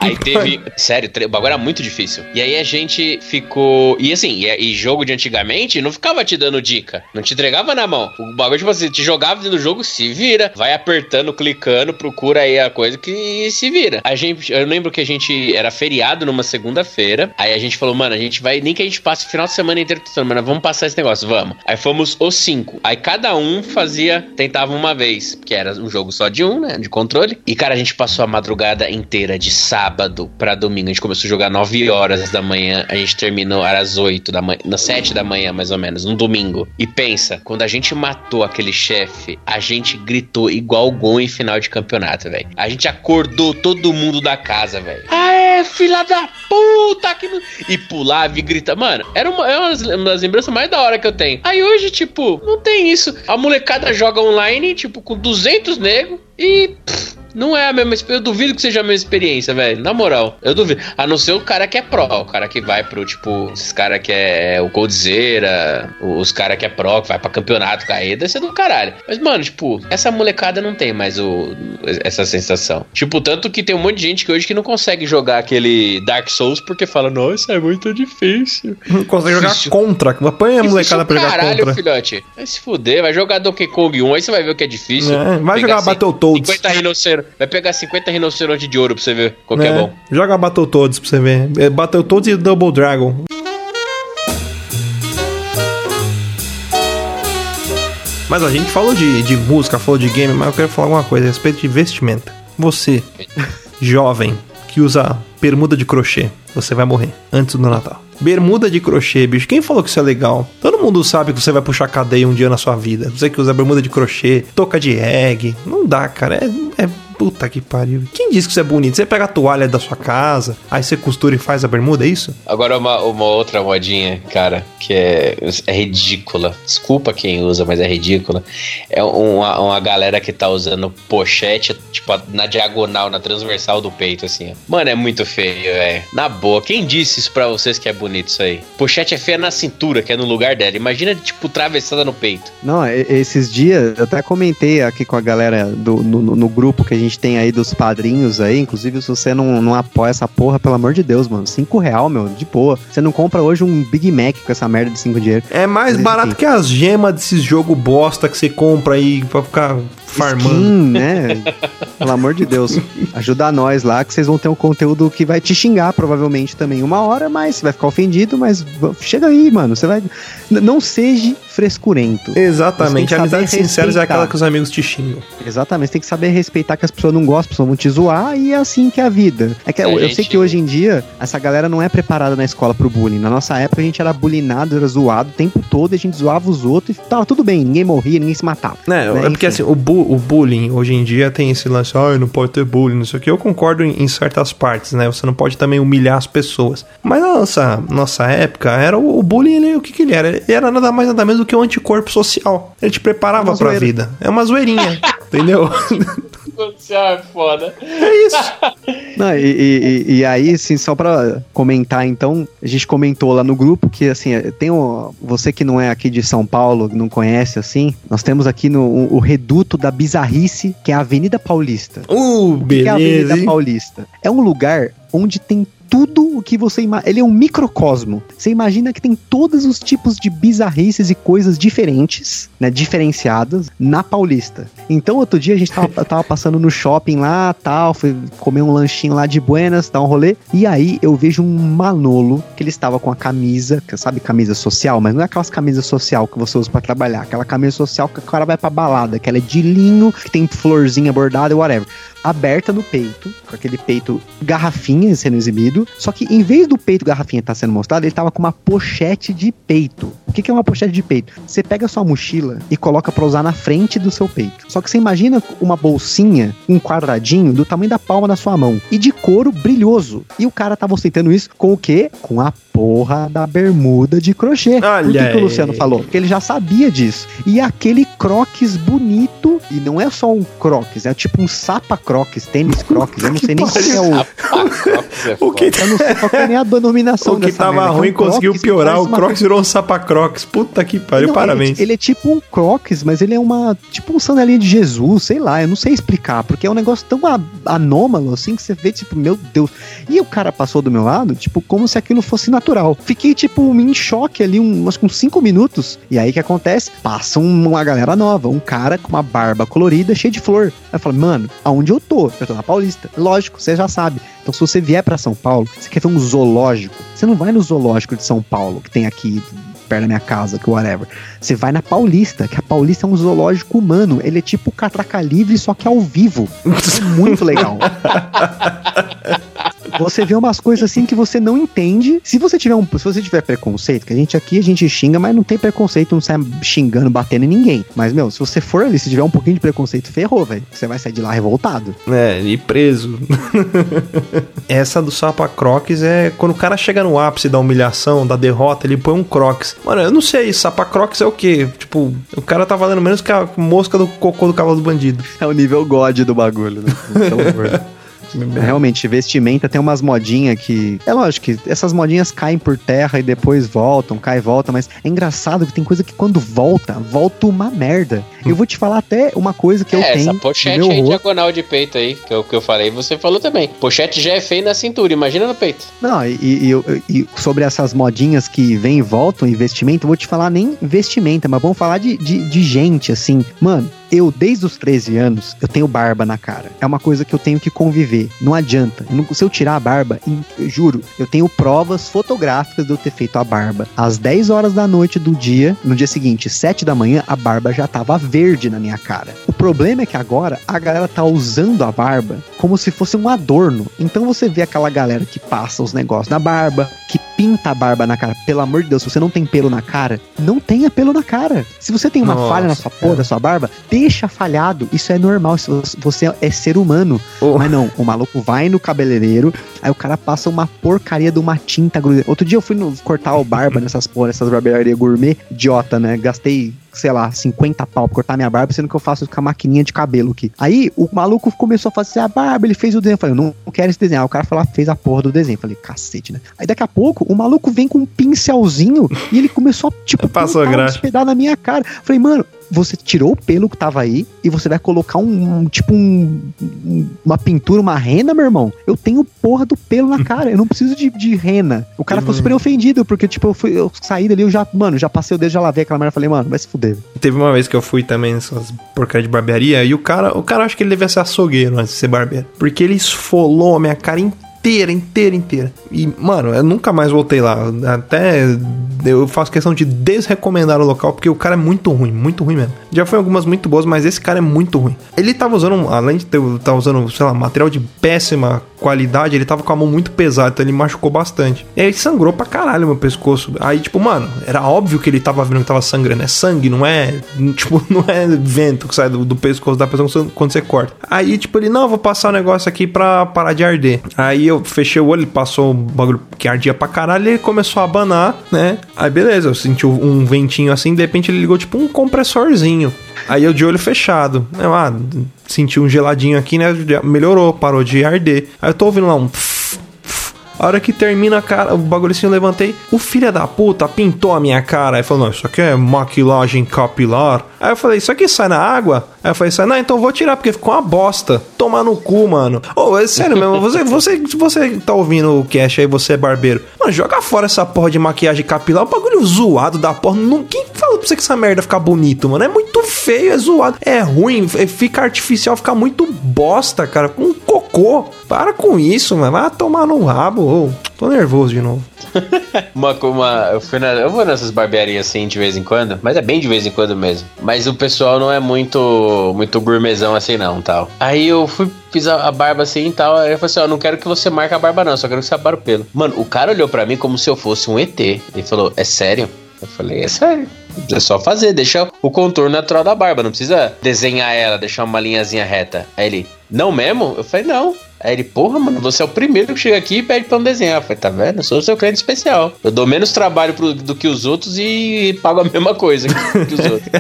aí teve. Sério, o bagulho era muito difícil. E aí a gente ficou. E assim, e, e jogo de antigamente não ficava te dando dica. Não te entregava na mão. O bagulho, tipo assim, te jogava dentro do jogo, se vira. Vai apertando, clicando, procura aí a coisa que se vira. A gente. Eu lembro que a gente era feriado numa segunda-feira. Aí a gente falou, mano, a gente vai. Nem que a gente passe o final de semana inteiro mano, vamos passar esse negócio, vamos. Aí fomos os cinco. Aí cada um fazia, tentava uma vez. Porque era um jogo só de um, né? De controle. E, cara, a gente passou a madrugada inteira de sábado pra domingo. A gente começou a jogar 9 horas da manhã. A gente terminou às 8 da manhã. Nas 7 da manhã, mais ou menos, um domingo. E pensa, quando a gente matou aquele chefe, a gente gritou igual gol em final de campeonato, velho. A gente acordou todo mundo da casa, velho. Aê, filha da puta! Que... não-" E pulava e grita. Mano, era uma, é uma das- uma das lembranças mais da hora que eu tenho. Aí hoje, tipo, não tem isso. A molecada joga online, tipo, com 200 negros e. pff, não é a mesma experiência. Eu duvido que seja a mesma experiência, velho. Na moral, eu duvido. A não ser o cara que é pro, o cara que vai pro, tipo, esses cara que é o Coldzera, os cara que é pro, que vai pra campeonato cair, deve ser do caralho. Mas, mano, tipo, essa molecada não tem mais o, essa sensação. Tipo, tanto que tem um monte de gente que hoje que não consegue jogar aquele Dark Souls porque fala, nossa, é muito difícil. Não consegue jogar Difícil. contra. Apanha a molecada pra jogar caralho, contra. filhote. Vai se fuder, vai jogar Donkey Kong 1, aí você vai ver o que é difícil. É, vai jogar cin- Battletoads. 50 rinocerontes. Vai pegar 50 rinocerontes de ouro pra você ver qual que é né? bom. Joga Battletoads pra você ver. É, Battletoads e Double Dragon. Mas a gente falou de, de música, falou de game, mas eu quero falar alguma coisa a respeito de vestimenta. Você, jovem, que usa bermuda de crochê, você vai morrer antes do Natal. Bermuda de crochê, bicho. Quem falou que isso é legal? Todo mundo sabe que você vai puxar cadeia um dia na sua vida. Você que usa bermuda de crochê, toca de reggae. Não dá, cara. É, é puta que pariu. Quem disse que isso é bonito? Você pega a toalha da sua casa, aí você costura e faz a bermuda, é isso? Agora uma, uma outra modinha, cara, que é, é ridícula. Desculpa quem usa, mas é ridícula. É uma, uma galera que tá usando pochete, tipo, na diagonal, na transversal do peito, assim. ó. Mano, é muito feio, velho. Na boa, quem disse isso pra vocês que é bonito isso aí? Pochete é feia na cintura, que é no lugar dela. Imagina, tipo, travessada no peito. Não, esses dias, eu até comentei aqui com a galera do, no- no grupo que a gente tem aí dos padrinhos aí. Inclusive, se você não, não apoia essa porra, pelo amor de Deus, mano. Cinco real, meu, de boa. Você não compra hoje um Big Mac com essa merda de cinco dinheiro. É mais Mas, barato enfim. que as gemas desses jogo bosta que você compra aí pra ficar farmando. Skin, né? Pelo amor de Deus. Ajuda nós lá, que vocês vão ter um conteúdo que vai te xingar, provavelmente, também uma hora, mas você vai ficar ofendido, mas chega aí, mano. Você vai. Não seja frescurento. Exatamente. Amizades saber sinceras é aquela que os amigos te xingam. Exatamente, você tem que saber respeitar que as pessoas não gostam, as pessoas vão te zoar e é assim que é a vida. É que eu, eu gente- sei que hoje em dia essa galera não é preparada na escola pro bullying. Na nossa época a gente era bullyingado, era zoado o tempo todo, e a gente zoava os outros e tava tudo bem, ninguém morria, ninguém se matava. É, Né, é porque assim, o, bu- o bullying hoje em dia tem esse lance, ah, não pode ter bullying, não sei o que. Eu concordo em, em certas partes, né? Você não pode também humilhar as pessoas. Mas na nossa, nossa época, era o, o bullying, ele, o que que ele era? Ele era nada mais nada menos do que um anticorpo social. Ele te preparava Uma pra vida. É uma zoeirinha, entendeu? Social é foda. É isso. Não, e, e- e- aí, assim, só pra comentar, então, a gente comentou lá no grupo que, assim, tem o, você que não é aqui de São Paulo, não conhece, assim, nós temos aqui no, o, o reduto da bizarrice, que é a Avenida Paulista. Uh, O que que é a beleza, Avenida hein? Paulista? É um lugar onde tem tudo o que você imagina. Ele é um microcosmo. Você imagina que tem todos os tipos de bizarrices e coisas diferentes, né? Diferenciadas na Paulista. Então, outro dia a gente tava, tava passando no shopping lá, tal, fui comer um lanchinho lá de Buenas, dar um rolê. E aí eu vejo um Manolo que ele estava com a camisa, sabe camisa social, mas não é aquelas camisas social que você usa pra trabalhar, aquela camisa social que o cara vai pra balada, que ela é de linho, que tem florzinha bordada whatever aberta no peito, com aquele peito garrafinha sendo exibido. Só que em vez do peito garrafinha estar sendo mostrado, ele tava com uma pochete de peito. O que, que é uma pochete de peito? Você pega sua mochila e coloca pra usar na frente do seu peito. Só que você imagina uma bolsinha, um quadradinho do tamanho da palma da sua mão e de couro brilhoso. E o cara tava ostentando isso com o quê? Com a porra da bermuda de crochê. Olha Por que, que o Luciano falou? Porque ele já sabia disso. E aquele croques bonito, e não é só um croques, é tipo um sapa croques, tênis croques, eu não sei nem qual é o... Crocs é O que, Eu não sei qual que é nem a denominação o que dessa tava merda, que é um ruim conseguiu crocs piorar. O uma Crocs virou um sapa-crocs. Puta que pariu, Não, parabéns. Ele, ele é tipo um crocs, mas ele é uma. Tipo um sandalinha de Jesus, sei lá, eu não sei explicar, porque é um negócio tão anômalo assim que você vê, tipo, meu Deus. E o cara passou do meu lado, tipo, como se aquilo fosse natural. Fiquei, tipo, em choque ali, um, acho que uns 5 minutos. E aí o que acontece? Passa um- uma galera nova, um cara com uma barba colorida, cheia de flor. Aí eu falo, mano, aonde eu tô? Eu tô na Paulista. Lógico, você já sabe. Então, se você vier pra São Paulo, você quer ver um zoológico, você não vai no zoológico de São Paulo, que tem aqui perto da minha casa, que whatever. Você vai na Paulista, que a Paulista é um zoológico humano. Ele é tipo catraca livre, só que ao vivo. É muito legal. Você vê umas coisas assim que você não entende. Se você tiver um, se você tiver preconceito, que a gente aqui a gente xinga, mas não tem preconceito, não sai xingando, batendo em ninguém. Mas meu, se você for ali, se tiver um pouquinho de preconceito, ferrou, velho. Você vai sair de lá revoltado. É, e preso. Essa do Sapa Crocs é quando o cara chega no ápice da humilhação, da derrota, ele põe um Crocs. Mano, eu não sei, Sapa Crocs é o quê? Tipo, o cara tá valendo menos que a mosca do cocô do cavalo do bandido. É o nível God do bagulho, né? Pelo amor. Realmente, vestimenta tem umas modinhas que. É lógico que essas modinhas caem por terra e depois voltam, cai e volta, mas é engraçado que tem coisa que quando volta, volta uma merda. Eu vou te falar até uma coisa que eu É, tenho. essa pochete meu aí, rosto. diagonal de peito aí, que é o que eu falei, você falou também. Pochete já é feio na cintura, imagina no peito. Não, e, e- e- e sobre essas modinhas que vêm e voltam em vestimenta, eu vou te falar nem vestimenta, mas vamos falar de, de, de gente, assim. Mano, eu, desde os 13 anos, eu tenho barba na cara. É uma coisa que eu tenho que conviver. Não adianta. Eu não- se eu tirar a barba, eu juro, eu tenho provas fotográficas de eu ter feito a barba. Às 10 horas da noite do dia, no dia seguinte, 7 da manhã, a barba já tava verde na minha cara. O problema é que agora a galera tá usando a barba como se fosse um adorno. Então você vê aquela galera que passa os negócios na barba, que pinta a barba na cara. Pelo amor de Deus, se você não tem pelo na cara, não tenha pelo na cara. Se você tem uma Nossa, falha na sua porra da sua barba, deixa falhado. Isso é normal. Se você- é ser humano. Oh. Mas não, o maluco vai no cabeleireiro, aí o cara passa uma porcaria de uma tinta gruda. Outro dia eu fui no- cortar o barba nessas porra, nessas barbearias gourmet, idiota, né? Gastei, sei lá, 50 pau pra cortar minha barba, sendo que eu faço com a maquininha de cabelo aqui. Aí o maluco começou a fazer a barba, ele fez o desenho. Eu falei, eu não quero esse desenho. Aí o cara falou, fez a porra do desenho. Eu falei, cacete, né? Aí daqui a pouco o maluco vem com um pincelzinho e ele começou a, tipo, Passou uns pedaços na minha cara. Eu falei, mano, você tirou o pelo que tava aí e você vai colocar um, um- tipo um, um- uma pintura, uma rena, meu irmão. Eu tenho porra do pelo na cara, eu não preciso de, de rena. O cara ficou super ofendido, porque, tipo, eu, fui, eu saí dali, eu já, mano, já passei o dedo, já lavei aquela merda, falei, mano, vai se fuder. Teve uma vez que eu fui também nessas porcaria de barbearia e o cara, o cara acho que ele devia ser açougueiro antes de ser barbeiro. Porque ele esfolou a minha cara inteira, inteira, inteira. E, mano, eu nunca mais voltei lá. Até eu faço questão de desrecomendar o local porque o cara é muito ruim, muito ruim mesmo. Já foi algumas muito boas, mas esse cara é muito ruim. Ele tava usando, um- além de ter, tava usando, sei lá, material de péssima qualidade, ele tava com a mão muito pesada, então ele machucou bastante. E aí sangrou pra caralho meu pescoço. Aí, tipo, mano, era óbvio que ele tava vendo que tava sangrando. É sangue, não é. Tipo, não é vento que sai do, do pescoço da pessoa quando você- corta. Aí, tipo, ele, não, vou passar o negócio aqui pra parar de arder. Aí fechei o olho, passou um bagulho que ardia pra caralho ele começou a abanar, né? Aí beleza, eu senti um ventinho assim, de repente ele ligou tipo um compressorzinho. Aí eu de olho fechado. Eu, ah, senti um geladinho aqui, né? Melhorou, parou de arder. Aí eu tô ouvindo lá um. pf, pf. A hora que termina, cara, o bagulho assim eu levantei. O filho da puta pintou a minha cara. Aí falou: Não, isso aqui é maquilagem capilar. Aí eu falei: Isso aqui sai na água? Aí eu falei: Sai, não, então vou tirar porque ficou uma bosta. Tomar no cu, mano. Ô, é sério mesmo. Você, você, você tá ouvindo o cast aí, você é barbeiro. Mano, joga fora essa porra de maquiagem capilar. O bagulho zoado da porra. Não, quem falou pra você que essa merda fica bonito, mano? É muito feio, é zoado. É ruim, fica artificial, fica muito bosta, cara. Com cocô. Para com isso, mano. Vai tomar no rabo. Tô nervoso de novo. Uma, uma, eu, fui na, eu vou nessas barbearias assim de vez em quando, mas é bem de vez em quando mesmo. Mas o pessoal não é muito muito gourmetzão assim não, tal. Aí eu fui fiz a, a barba assim e tal, aí eu falei assim, ó, não quero que você marque a barba não, só quero que você abra o pelo. Mano, o cara olhou pra mim como se eu fosse um ET. Ele falou, é sério? Eu falei, é sério. É só fazer, deixa o contorno natural da barba, não precisa desenhar ela, deixar uma linhazinha reta. Aí ele, não mesmo? Eu falei, não. Aí ele, porra, mano, você é o primeiro que chega aqui e pede pra eu desenhar. Eu falei, tá vendo? Eu sou o seu cliente especial. Eu dou menos trabalho pro- do que os outros e pago a mesma coisa que, que os outros.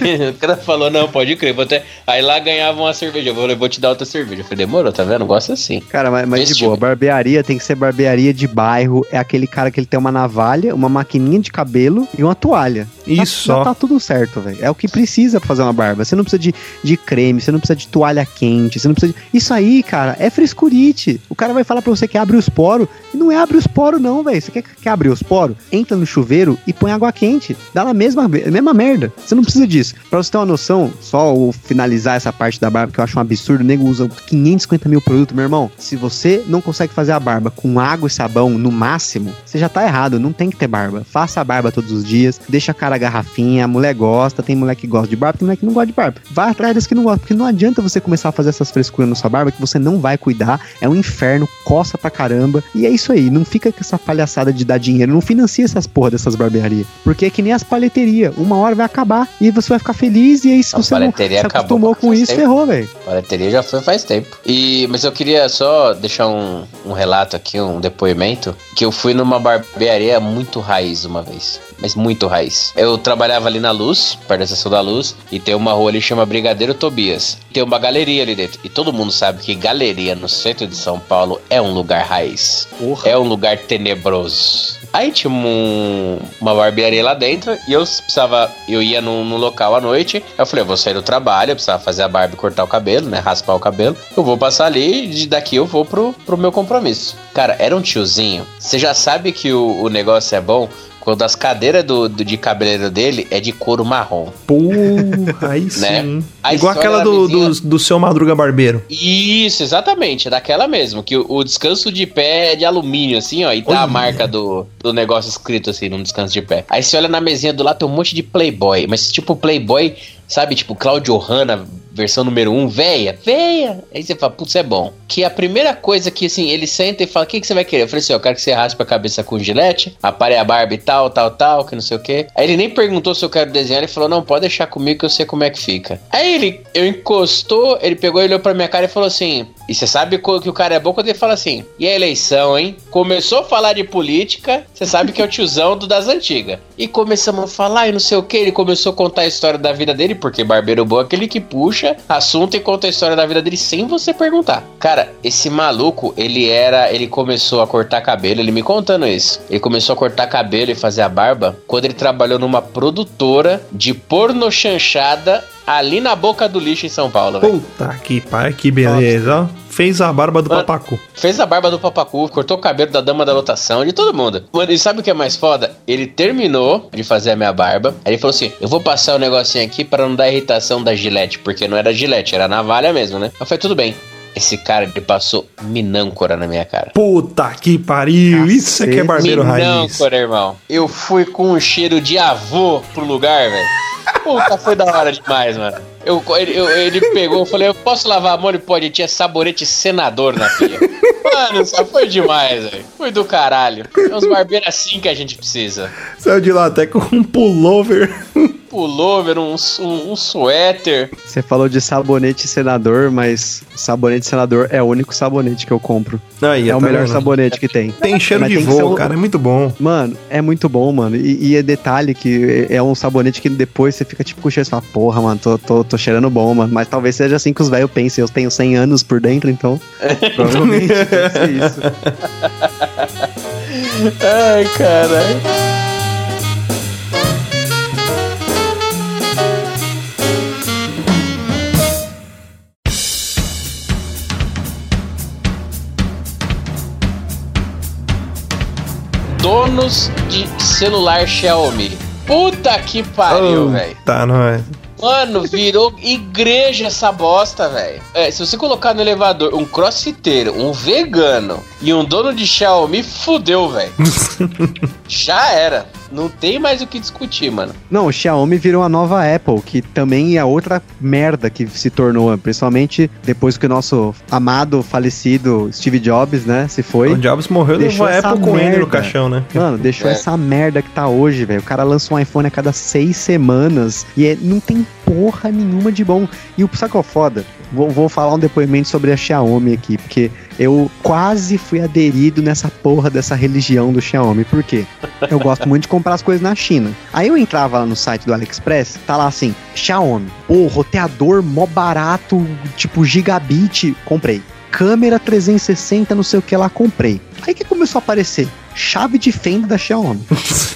Aí o cara falou, não, pode crer. Vou até... Aí lá ganhava uma cerveja. Eu falei, vou te dar outra cerveja. Eu falei, demorou, tá vendo? Gosta assim. Cara, mas, mas de boa, tipo. barbearia tem que ser barbearia de bairro. É aquele cara que ele tem uma navalha, uma maquininha de cabelo e uma toalha. Isso Já só. tá tudo certo, velho. É o que precisa pra fazer uma barba. Você não precisa de, de creme, você não precisa de toalha quente, você não precisa de... Isso aí, cara, é frescurite. O cara vai falar pra você que abre os poros. E não é abrir os poros, não, velho. Você quer, quer abrir os poros? Entra no chuveiro e põe água quente. Dá na mesma, mesma merda. Você não precisa disso. Pra você ter uma noção, só finalizar essa parte da barba, que eu acho um absurdo, o nego usa 550 mil produtos, meu irmão. Se você não consegue fazer a barba com água e sabão no máximo, você já tá errado. Não tem que ter barba. Faça a barba todos os dias, deixa a cara garrafinha, a mulher gosta, tem mulher que gosta de barba, tem mulher que não gosta de barba. Vai atrás das que não gostam, porque não adianta você começar a fazer essas frescuras na sua barba que você não vai cuidar. É um inferno, coça pra caramba. E é isso aí, não fica com essa palhaçada de dar dinheiro, não financia essas porra dessas barbearias. Porque é que nem as paleterias, uma hora vai acabar e você vai ficar feliz e aí se você não se acostumou com isso, tempo. ferrou, velho. Paleteria já foi faz tempo. E, mas eu queria só deixar um, um relato aqui, um depoimento, que eu fui numa barbearia muito raiz uma vez. Mas muito raiz. Eu trabalhava ali na Luz, perto da estação da Luz, e tem uma rua ali que chama Brigadeiro Tobias. Tem uma galeria ali dentro. E todo mundo sabe que galeria no centro de São Paulo é um lugar raiz. Porra. É um lugar tenebroso. Aí tinha um- uma barbearia lá dentro e eu precisava. Eu ia num, num local à noite. Eu falei, eu vou sair do trabalho, eu precisava fazer a barba e cortar o cabelo, né? Raspar o cabelo. Eu vou passar ali e daqui eu vou pro, pro meu compromisso. Cara, era um tiozinho. Você já sabe que o, o negócio é bom quando as cadeiras do, do- de cabeleiro dele é de couro marrom. Porra, aí sim. Né? A Igual aquela do, vizinha- do, do seu Madruga Barbeiro. Isso, exatamente, é daquela mesmo. Que o, o descanso de pé é de alumínio, assim, ó, e tá a Olha. marca do, do negócio escrito assim, num descanso de pé. Aí você olha na mesinha do lado, tem um monte de Playboy, mas tipo Playboy, sabe, tipo Claudio Hanna, versão número 1, um, véia, véia. Aí você fala, putz, é bom. Que a primeira coisa que, assim, ele senta e fala, o que, que você vai querer? Eu falei assim, eu quero que você raspe a cabeça com gilete, apare a barba e tal, tal, tal, que não sei o quê. Aí ele nem perguntou se eu quero desenhar, ele falou, não, pode deixar comigo que eu sei como é que fica. Aí ele, eu encostou, ele pegou olhou pra minha cara e falou assim, e você sabe que o cara é bom quando ele fala assim, e a eleição, hein? Começou a falar de política, você sabe que é o tiozão do das antigas. E começamos a falar e não sei o que. Ele começou a contar a história da vida dele, porque barbeiro bom é aquele que puxa assunto e conta a história da vida dele sem você perguntar. Cara, esse maluco, ele era. Ele começou a cortar cabelo, ele me contando isso. Ele começou a cortar cabelo e fazer a barba quando ele trabalhou numa produtora de porno chanchada ali na boca do lixo em São Paulo, velho. Puta que pai, que beleza, ó. Fez a barba do Mano. papacu. Fez a barba do papacu, cortou o cabelo da dama da lotação, de todo mundo. Mano, e sabe o que é mais foda? Ele terminou de fazer a minha barba. Aí ele falou assim: Eu vou passar o negocinho aqui para não dar irritação da gilete, porque não era gilete, era navalha mesmo, né? Eu falei: Tudo bem. Esse cara, ele passou minâncora na minha cara. Puta que pariu. Isso é que é barbeiro raiz. Minâncora, irmão. Eu fui com um cheiro de avô pro lugar, velho. Puta, foi da hora demais, mano. Eu, ele, eu- ele pegou, eu falei, eu posso lavar a mão? Ele pode, tinha sabonete senador na pia. Mano, só foi demais, velho. Foi do caralho. É uns barbeiros assim que a gente precisa. Saiu de lá até com um pullover. Pullover, um, um, um suéter. Você falou de sabonete senador, mas sabonete senador é o único sabonete que eu compro. Aí, É o tá melhor vendo? sabonete que tem. Tem cheiro Mas de tem voo, o- cara. É muito bom. Mano, é muito bom, mano. E, e é detalhe que é um sabonete que depois você fica tipo com cheiro e fala, porra, mano, tô, tô, tô cheirando bom, mano. Mas talvez seja assim que os velhos pensem. Eu tenho 100 anos por dentro, então. provavelmente deve ser isso. Ai, caralho. Donos de celular Xiaomi. Puta que pariu, velho. Tá, não é. Mano, virou igreja essa bosta, velho. É, se você colocar no elevador um crossfiteiro, um vegano e um dono de Xiaomi, fudeu, velho. Já era. Não tem mais o que discutir, mano. Não, o Xiaomi virou a nova Apple, que também é outra merda que se tornou, principalmente depois que o nosso amado, falecido Steve Jobs, né, se foi. O Jobs morreu Deixou a essa Apple com ele no merda. caixão, né? Mano, deixou É. essa merda que tá hoje, velho. O cara lança um iPhone a cada seis semanas e é- não tem porra nenhuma de bom. E o qual é foda? Vou, vou falar um depoimento sobre a Xiaomi aqui, porque eu quase fui aderido nessa porra dessa religião do Xiaomi. Por quê? Eu gosto muito de comprar as coisas na China. Aí eu entrava lá no site do AliExpress, tá lá assim, Xiaomi, pô, roteador mó barato, tipo gigabit, comprei. Câmera 360, não sei o que lá, comprei. Aí que começou a aparecer? Chave de fenda da Xiaomi.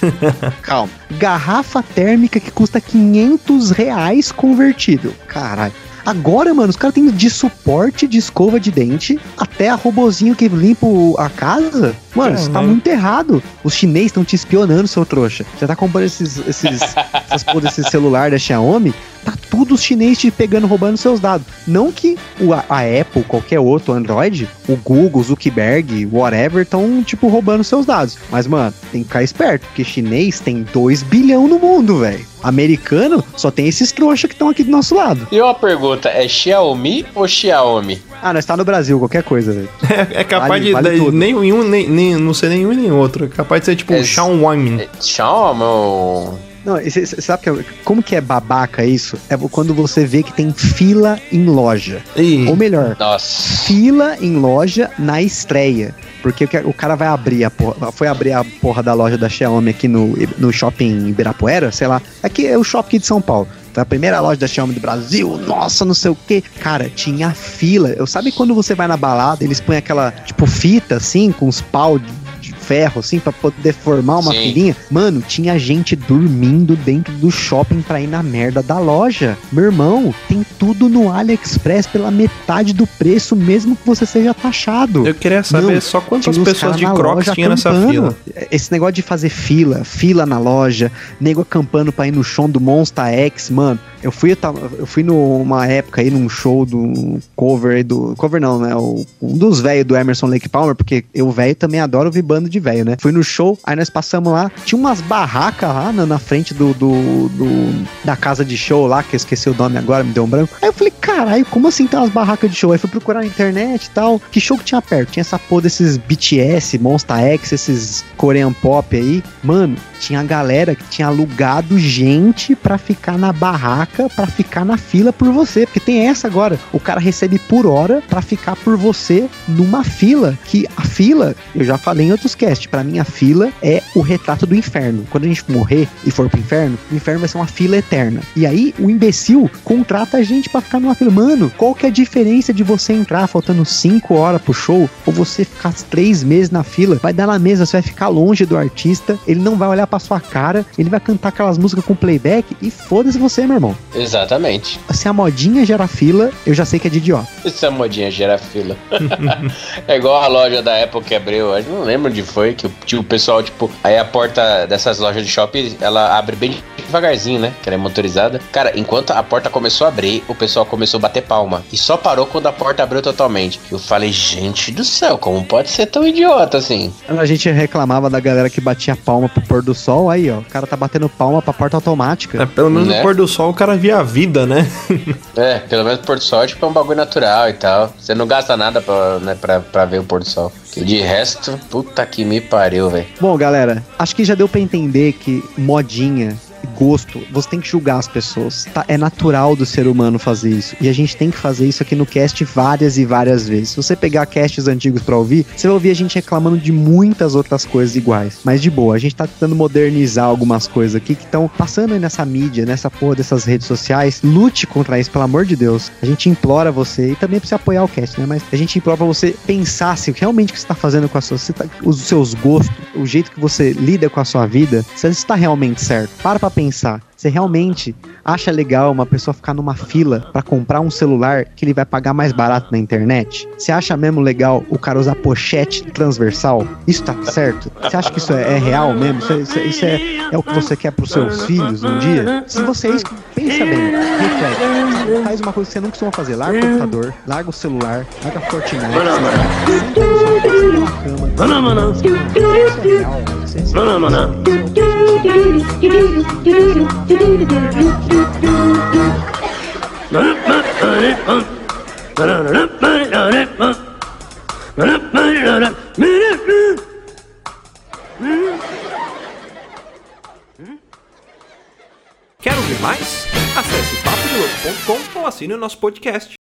Calma. Garrafa térmica que custa 500 reais convertido. Caralho. Agora, mano, os caras têm de suporte de escova de dente até a robozinho que limpa a casa. Mano, isso tá Caralho. muito errado. Os chineses estão te espionando, seu trouxa. Você tá comprando esses, esses, essas porra celular da Xiaomi, tá tudo os chineses te pegando, roubando seus dados. Não que o, a, Apple, qualquer outro Android, o Google, o Zuckerberg, whatever, estão, tipo, roubando seus dados. Mas, mano, tem que ficar esperto, porque chinês tem 2 bilhão no mundo, velho. Americano só tem esses trouxa que estão aqui do nosso lado. E uma pergunta, é Xiaomi ou Xiaomi? Ah, nós tá no Brasil, qualquer coisa, velho. É, é capaz Vale- de vale de- nenhum, nem, nem, não ser nenhum e nem outro. É capaz de ser tipo É- um Xiaomi. É Xiaomi ou... Não, e cê- cê sabe que, é- como que é babaca isso? É quando você vê que tem fila em loja. E Ou melhor, Nossa. fila em loja na estreia. Porque o cara vai abrir a porra, foi abrir a porra da loja da Xiaomi aqui no, no shopping Ibirapuera, sei lá. Aqui é o shopping de São Paulo. Foi a primeira loja da Xiaomi do Brasil, nossa, não sei o que. Cara, tinha fila. Eu sabe quando você vai na balada, eles põem aquela, tipo, fita assim, com os pau ferro, assim, pra poder formar uma Sim. filinha? Mano, tinha gente dormindo dentro do shopping pra ir na merda da loja. Meu irmão, tem tudo no AliExpress pela metade do preço, mesmo que você seja taxado. eu queria saber Não, só quantas pessoas de na Crocs loja tinha nessa acampando. fila. Esse negócio de fazer fila, fila na loja, nego acampando pra ir no show do Monster X, mano. Eu fui, eu tava- eu fui numa época aí num show do cover aí do. Cover não, né? O- um dos velhos do Emerson Lake Palmer, porque eu, velho, também adoro ouvir bando de velho, né? Fui no show, aí nós passamos lá, tinha umas barracas lá na, na frente do, do, do- da casa de show lá, que eu esqueci o nome agora, me deu um branco. Aí eu falei, caralho, como assim tem umas barracas de show? Aí fui procurar na internet e tal. Que show que tinha perto? Tinha essa porra desses BTS, Monster X, esses Korean Pop aí. Mano, tinha galera que tinha alugado gente pra ficar na barraca, pra ficar na fila por você. Porque tem essa agora. O cara recebe por hora pra ficar por você numa fila. Que a fila, eu já falei em outros podcast. Pra mim, a fila é o retrato do inferno. Quando a gente morrer e for pro inferno, o inferno vai ser uma fila eterna. E aí, o imbecil contrata a gente pra ficar numa fila. Mano, qual que é a diferença de você entrar faltando 5 horas pro show ou você ficar 3 meses na fila? Vai dar na mesa, você vai ficar longe do artista, ele não vai olhar pra sua cara, ele vai cantar aquelas músicas com playback e foda-se você, meu irmão. Exatamente. Se a modinha gera fila, eu já sei que é de idiota. Essa modinha gera fila. é igual a loja da Apple que abriu, eu não lembro onde foi, que tinha o pessoal, tipo, aí a porta dessas lojas de shopping, ela abre bem devagarzinho, né? Que ela é motorizada. Cara, enquanto a porta começou a abrir, o pessoal começou a bater palma. E só parou quando a porta abriu totalmente. Eu falei, gente do céu, como pode ser tão idiota assim? A gente reclamava da galera que batia palma pro pôr do sol, aí ó, o cara tá batendo palma pra porta automática. É, pelo menos Né? no pôr do sol o cara via a vida, né? É, pelo menos Porto Sol tipo, é um bagulho natural e tal. Você não gasta nada pra, né, pra, pra ver o Porto Sol. Que de resto, puta que me pariu, velho. Bom, galera, acho que já deu pra entender que modinha gosto, você tem que julgar as pessoas. Tá? É natural do ser humano fazer isso. E a gente tem que fazer isso aqui no cast várias e várias vezes. Se você pegar casts antigos pra ouvir, você vai ouvir a gente reclamando de muitas outras coisas iguais. Mas de boa, a gente tá tentando modernizar algumas coisas aqui que estão passando aí nessa mídia, nessa porra dessas redes sociais. Lute contra isso, pelo amor de Deus. A gente implora você, e também pra você apoiar o cast, né? Mas a gente implora pra você pensar se realmente o que você tá fazendo com a sua, tá- os seus gostos, o jeito que você lida com a sua vida, se isso tá realmente certo. Para pra pensar. Você realmente acha legal uma pessoa ficar numa fila pra comprar um celular que ele vai pagar mais barato na internet? Você acha mesmo legal o cara usar pochete transversal? Isso tá certo? Você acha que isso é, é real mesmo? Isso, é, isso é- isso é, é o que você quer pros seus filhos um dia? Se você é isso, pensa bem, reflete. Faz uma coisa que você não costuma fazer. Larga o computador, larga o celular, larga a Fortnite, senta no sofá, senta na cama. Isso real, isso isso é- Quer ouvir mais? Acesse papodelouco.com ou assine o nosso podcast.